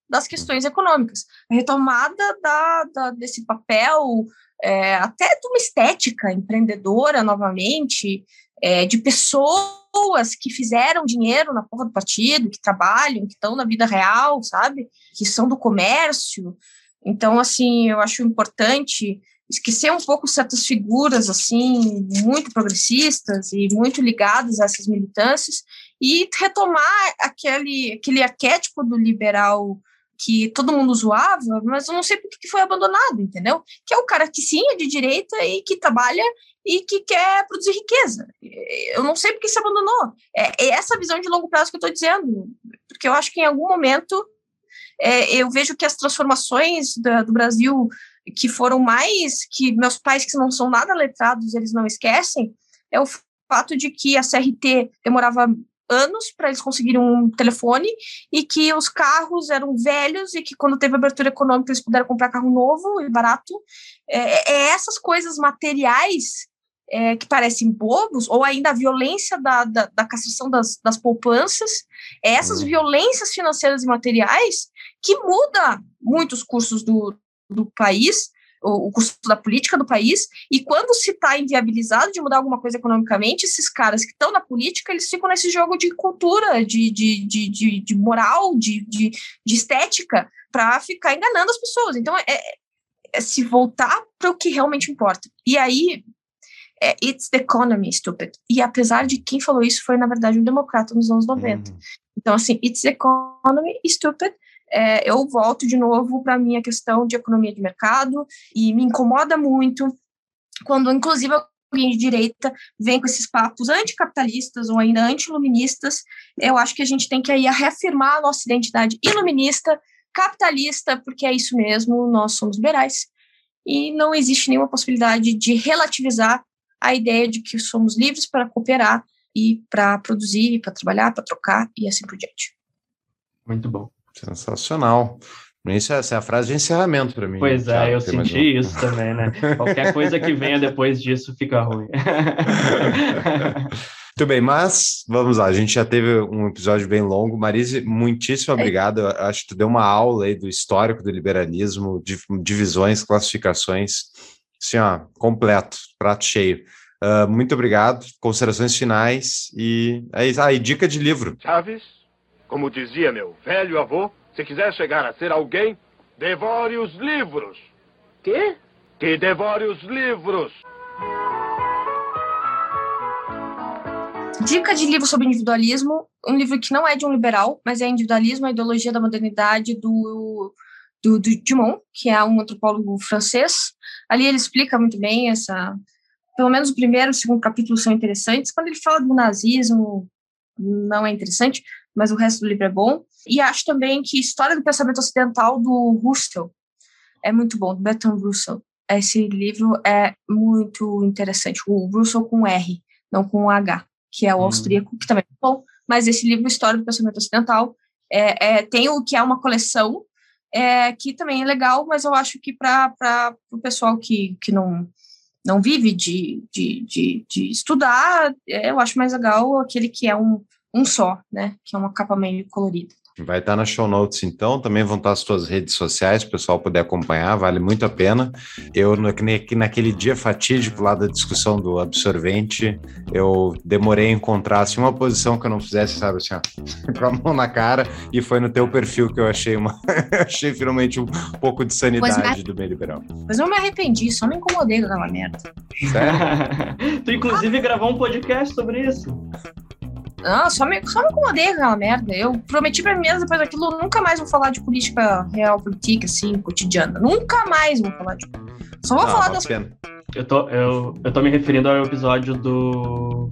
C: das questões econômicas, a retomada da, da desse papel, é, até de uma estética empreendedora novamente, é, de pessoas que fizeram dinheiro na porra do partido, que trabalham, que estão na vida real, sabe? Que são do comércio. Então, assim, eu acho importante esquecer um pouco certas figuras assim muito progressistas e muito ligadas a essas militâncias e retomar aquele aquele arquétipo do liberal que todo mundo zoava, mas eu não sei por que foi abandonado, entendeu? Que é o cara que sim é de direita e que trabalha e que quer produzir riqueza. Eu não sei por que se abandonou. É, é essa visão de longo prazo que eu estou dizendo, porque eu acho que em algum momento é, eu vejo que as transformações da, do Brasil que foram mais que meus pais que não são nada letrados eles não esquecem é o fato de que a CRT demorava anos para eles conseguirem um telefone e que os carros eram velhos e que quando teve abertura econômica eles puderam comprar carro novo e barato. É, é essas coisas materiais é, que parecem bobos, ou ainda a violência da, da, da castração das, das poupanças, é essas uhum. violências financeiras e materiais que muda muitos cursos do, do país, o, o custo da política do país, e quando se está inviabilizado de mudar alguma coisa economicamente, esses caras que estão na política, eles ficam nesse jogo de cultura, de, de, de, de, de moral, de, de, de estética, para ficar enganando as pessoas. Então, é, é se voltar para o que realmente importa. E aí, é, it's the economy, stupid. E apesar de quem falou isso foi, na verdade, um democrata nos anos 90. Uhum. Então, assim, it's the economy, stupid é, eu volto de novo para a minha questão de economia de mercado e me incomoda muito quando, inclusive, alguém de direita vem com esses papos anticapitalistas ou ainda antiluministas. Eu acho que a gente tem que aí reafirmar a nossa identidade iluminista, capitalista, porque é isso mesmo, nós somos liberais. E não existe nenhuma possibilidade de relativizar a ideia de que somos livres para cooperar e para produzir, para trabalhar, para trocar e assim por diante.
E: Muito bom.
B: Sensacional. Isso, essa é a frase de encerramento para mim.
A: Pois é, eu senti isso também, né? Qualquer coisa que venha depois disso fica ruim.
B: Muito bem, mas vamos lá, a gente já teve um episódio bem longo. Marise, muitíssimo é. obrigado. Eu acho que tu deu uma aula aí do histórico do liberalismo, de divisões, classificações, assim, ó, completo, prato cheio. Uh, muito obrigado, considerações finais e é isso. Ah, e dica de livro.
G: Chaves, como dizia meu velho avô, se quiser chegar a ser alguém, devore os livros.
E: Quê?
G: Que devore os livros.
C: Dica de livro sobre individualismo, um livro que não é de um liberal, mas é Individualismo, a Ideologia da Modernidade, do, do, do Dumont, que é um antropólogo francês. Ali ele explica muito bem essa... Pelo menos o primeiro e o segundo capítulo são interessantes. Quando ele fala do nazismo, não é interessante, mas o resto do livro é bom. E acho também que História do Pensamento Ocidental do Russell é muito bom, do Bertrand Russell. Esse livro é muito interessante. O Russell com R, não com H, que é o hum. austríaco, que também é bom. Mas esse livro, História do Pensamento Ocidental, é, é, tem o que é uma coleção, é, que também é legal, mas eu acho que para o pessoal que, que não, não vive de, de, de, de estudar, é, eu acho mais legal aquele que é um, um só, né? Que é uma capa meio colorida.
B: Vai estar na show notes, então. Também vão estar as tuas redes sociais, o pessoal poder acompanhar, vale muito a pena. Eu, naquele dia fatídico lá da discussão do absorvente, eu demorei a encontrar assim, uma posição que eu não fizesse, sabe, assim, ó, com a mão na cara, e foi no teu perfil que eu achei uma. achei finalmente um pouco de sanidade do meio liberal.
C: Mas eu me arrependi, só me incomodei com aquela merda.
A: Sério? tu, inclusive, gravou um podcast sobre isso.
C: Não, só me, só me incomodei com aquela merda. Eu prometi pra mim mesmo, depois daquilo, nunca mais vou falar de política real, política, assim, cotidiana. Nunca mais vou falar de. Só vou
B: Ah,
C: falar das.
B: bacana.
A: Eu tô, eu, eu tô me referindo ao episódio do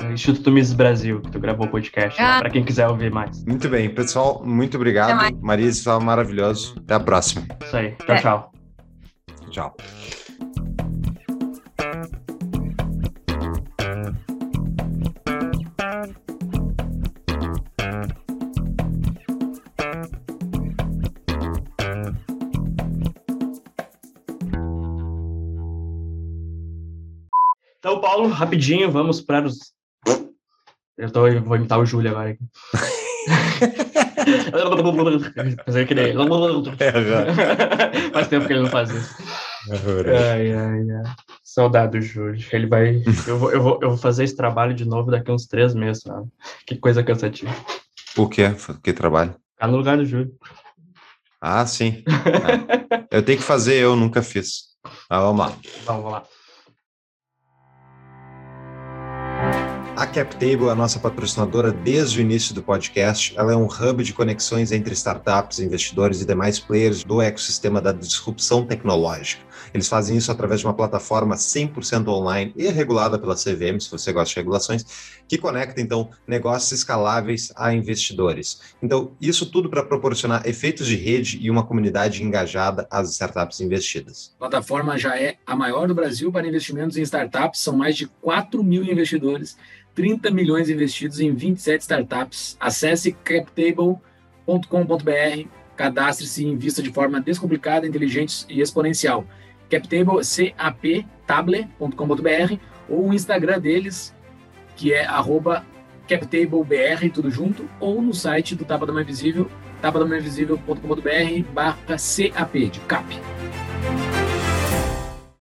A: eh, Instituto Miss Brasil, que tu gravou o podcast, né,
C: Ah.
A: pra quem quiser ouvir mais.
B: Muito bem, pessoal, muito obrigado. Marisa, estava maravilhoso. Até a próxima.
A: Isso aí. Tchau,
C: É.
A: tchau.
B: Tchau.
A: Paulo, rapidinho, vamos para os. Eu, tô, eu vou imitar o Júlio agora aqui. Fazer aquele. Faz tempo que ele não faz isso. Ai, ai, ai. Saudade do Júlio. Ele vai. Eu vou, eu, vou, eu vou fazer esse trabalho de novo daqui uns três meses, sabe? Que coisa cansativa.
B: O quê? Que trabalho?
A: Ficar no lugar do Júlio.
B: Ah, sim. É. Eu tenho que fazer, eu nunca fiz. Ah, vamos lá.
A: Vamos lá.
B: A CapTable é a nossa patrocinadora desde o início do podcast. Ela é um hub de conexões entre startups, investidores e demais players do ecossistema da disrupção tecnológica. Eles fazem isso através de uma plataforma 100% online e regulada pela CVM, se você gosta de regulações, que conecta então negócios escaláveis a investidores. Então, isso tudo para proporcionar efeitos de rede e uma comunidade engajada às startups investidas.
E: A plataforma já é a maior do Brasil para investimentos em startups, são mais de 4 mil investidores, 30 milhões investidos em 27 startups. Acesse captable.com.br, cadastre-se e invista de forma descomplicada, inteligente e exponencial. Captable, captable.com.br ou o Instagram deles, que é captablebr, tudo junto, ou no site do Tapa da Mãe Visível, tapadamainvisível.com.br barra CAP, de CAP.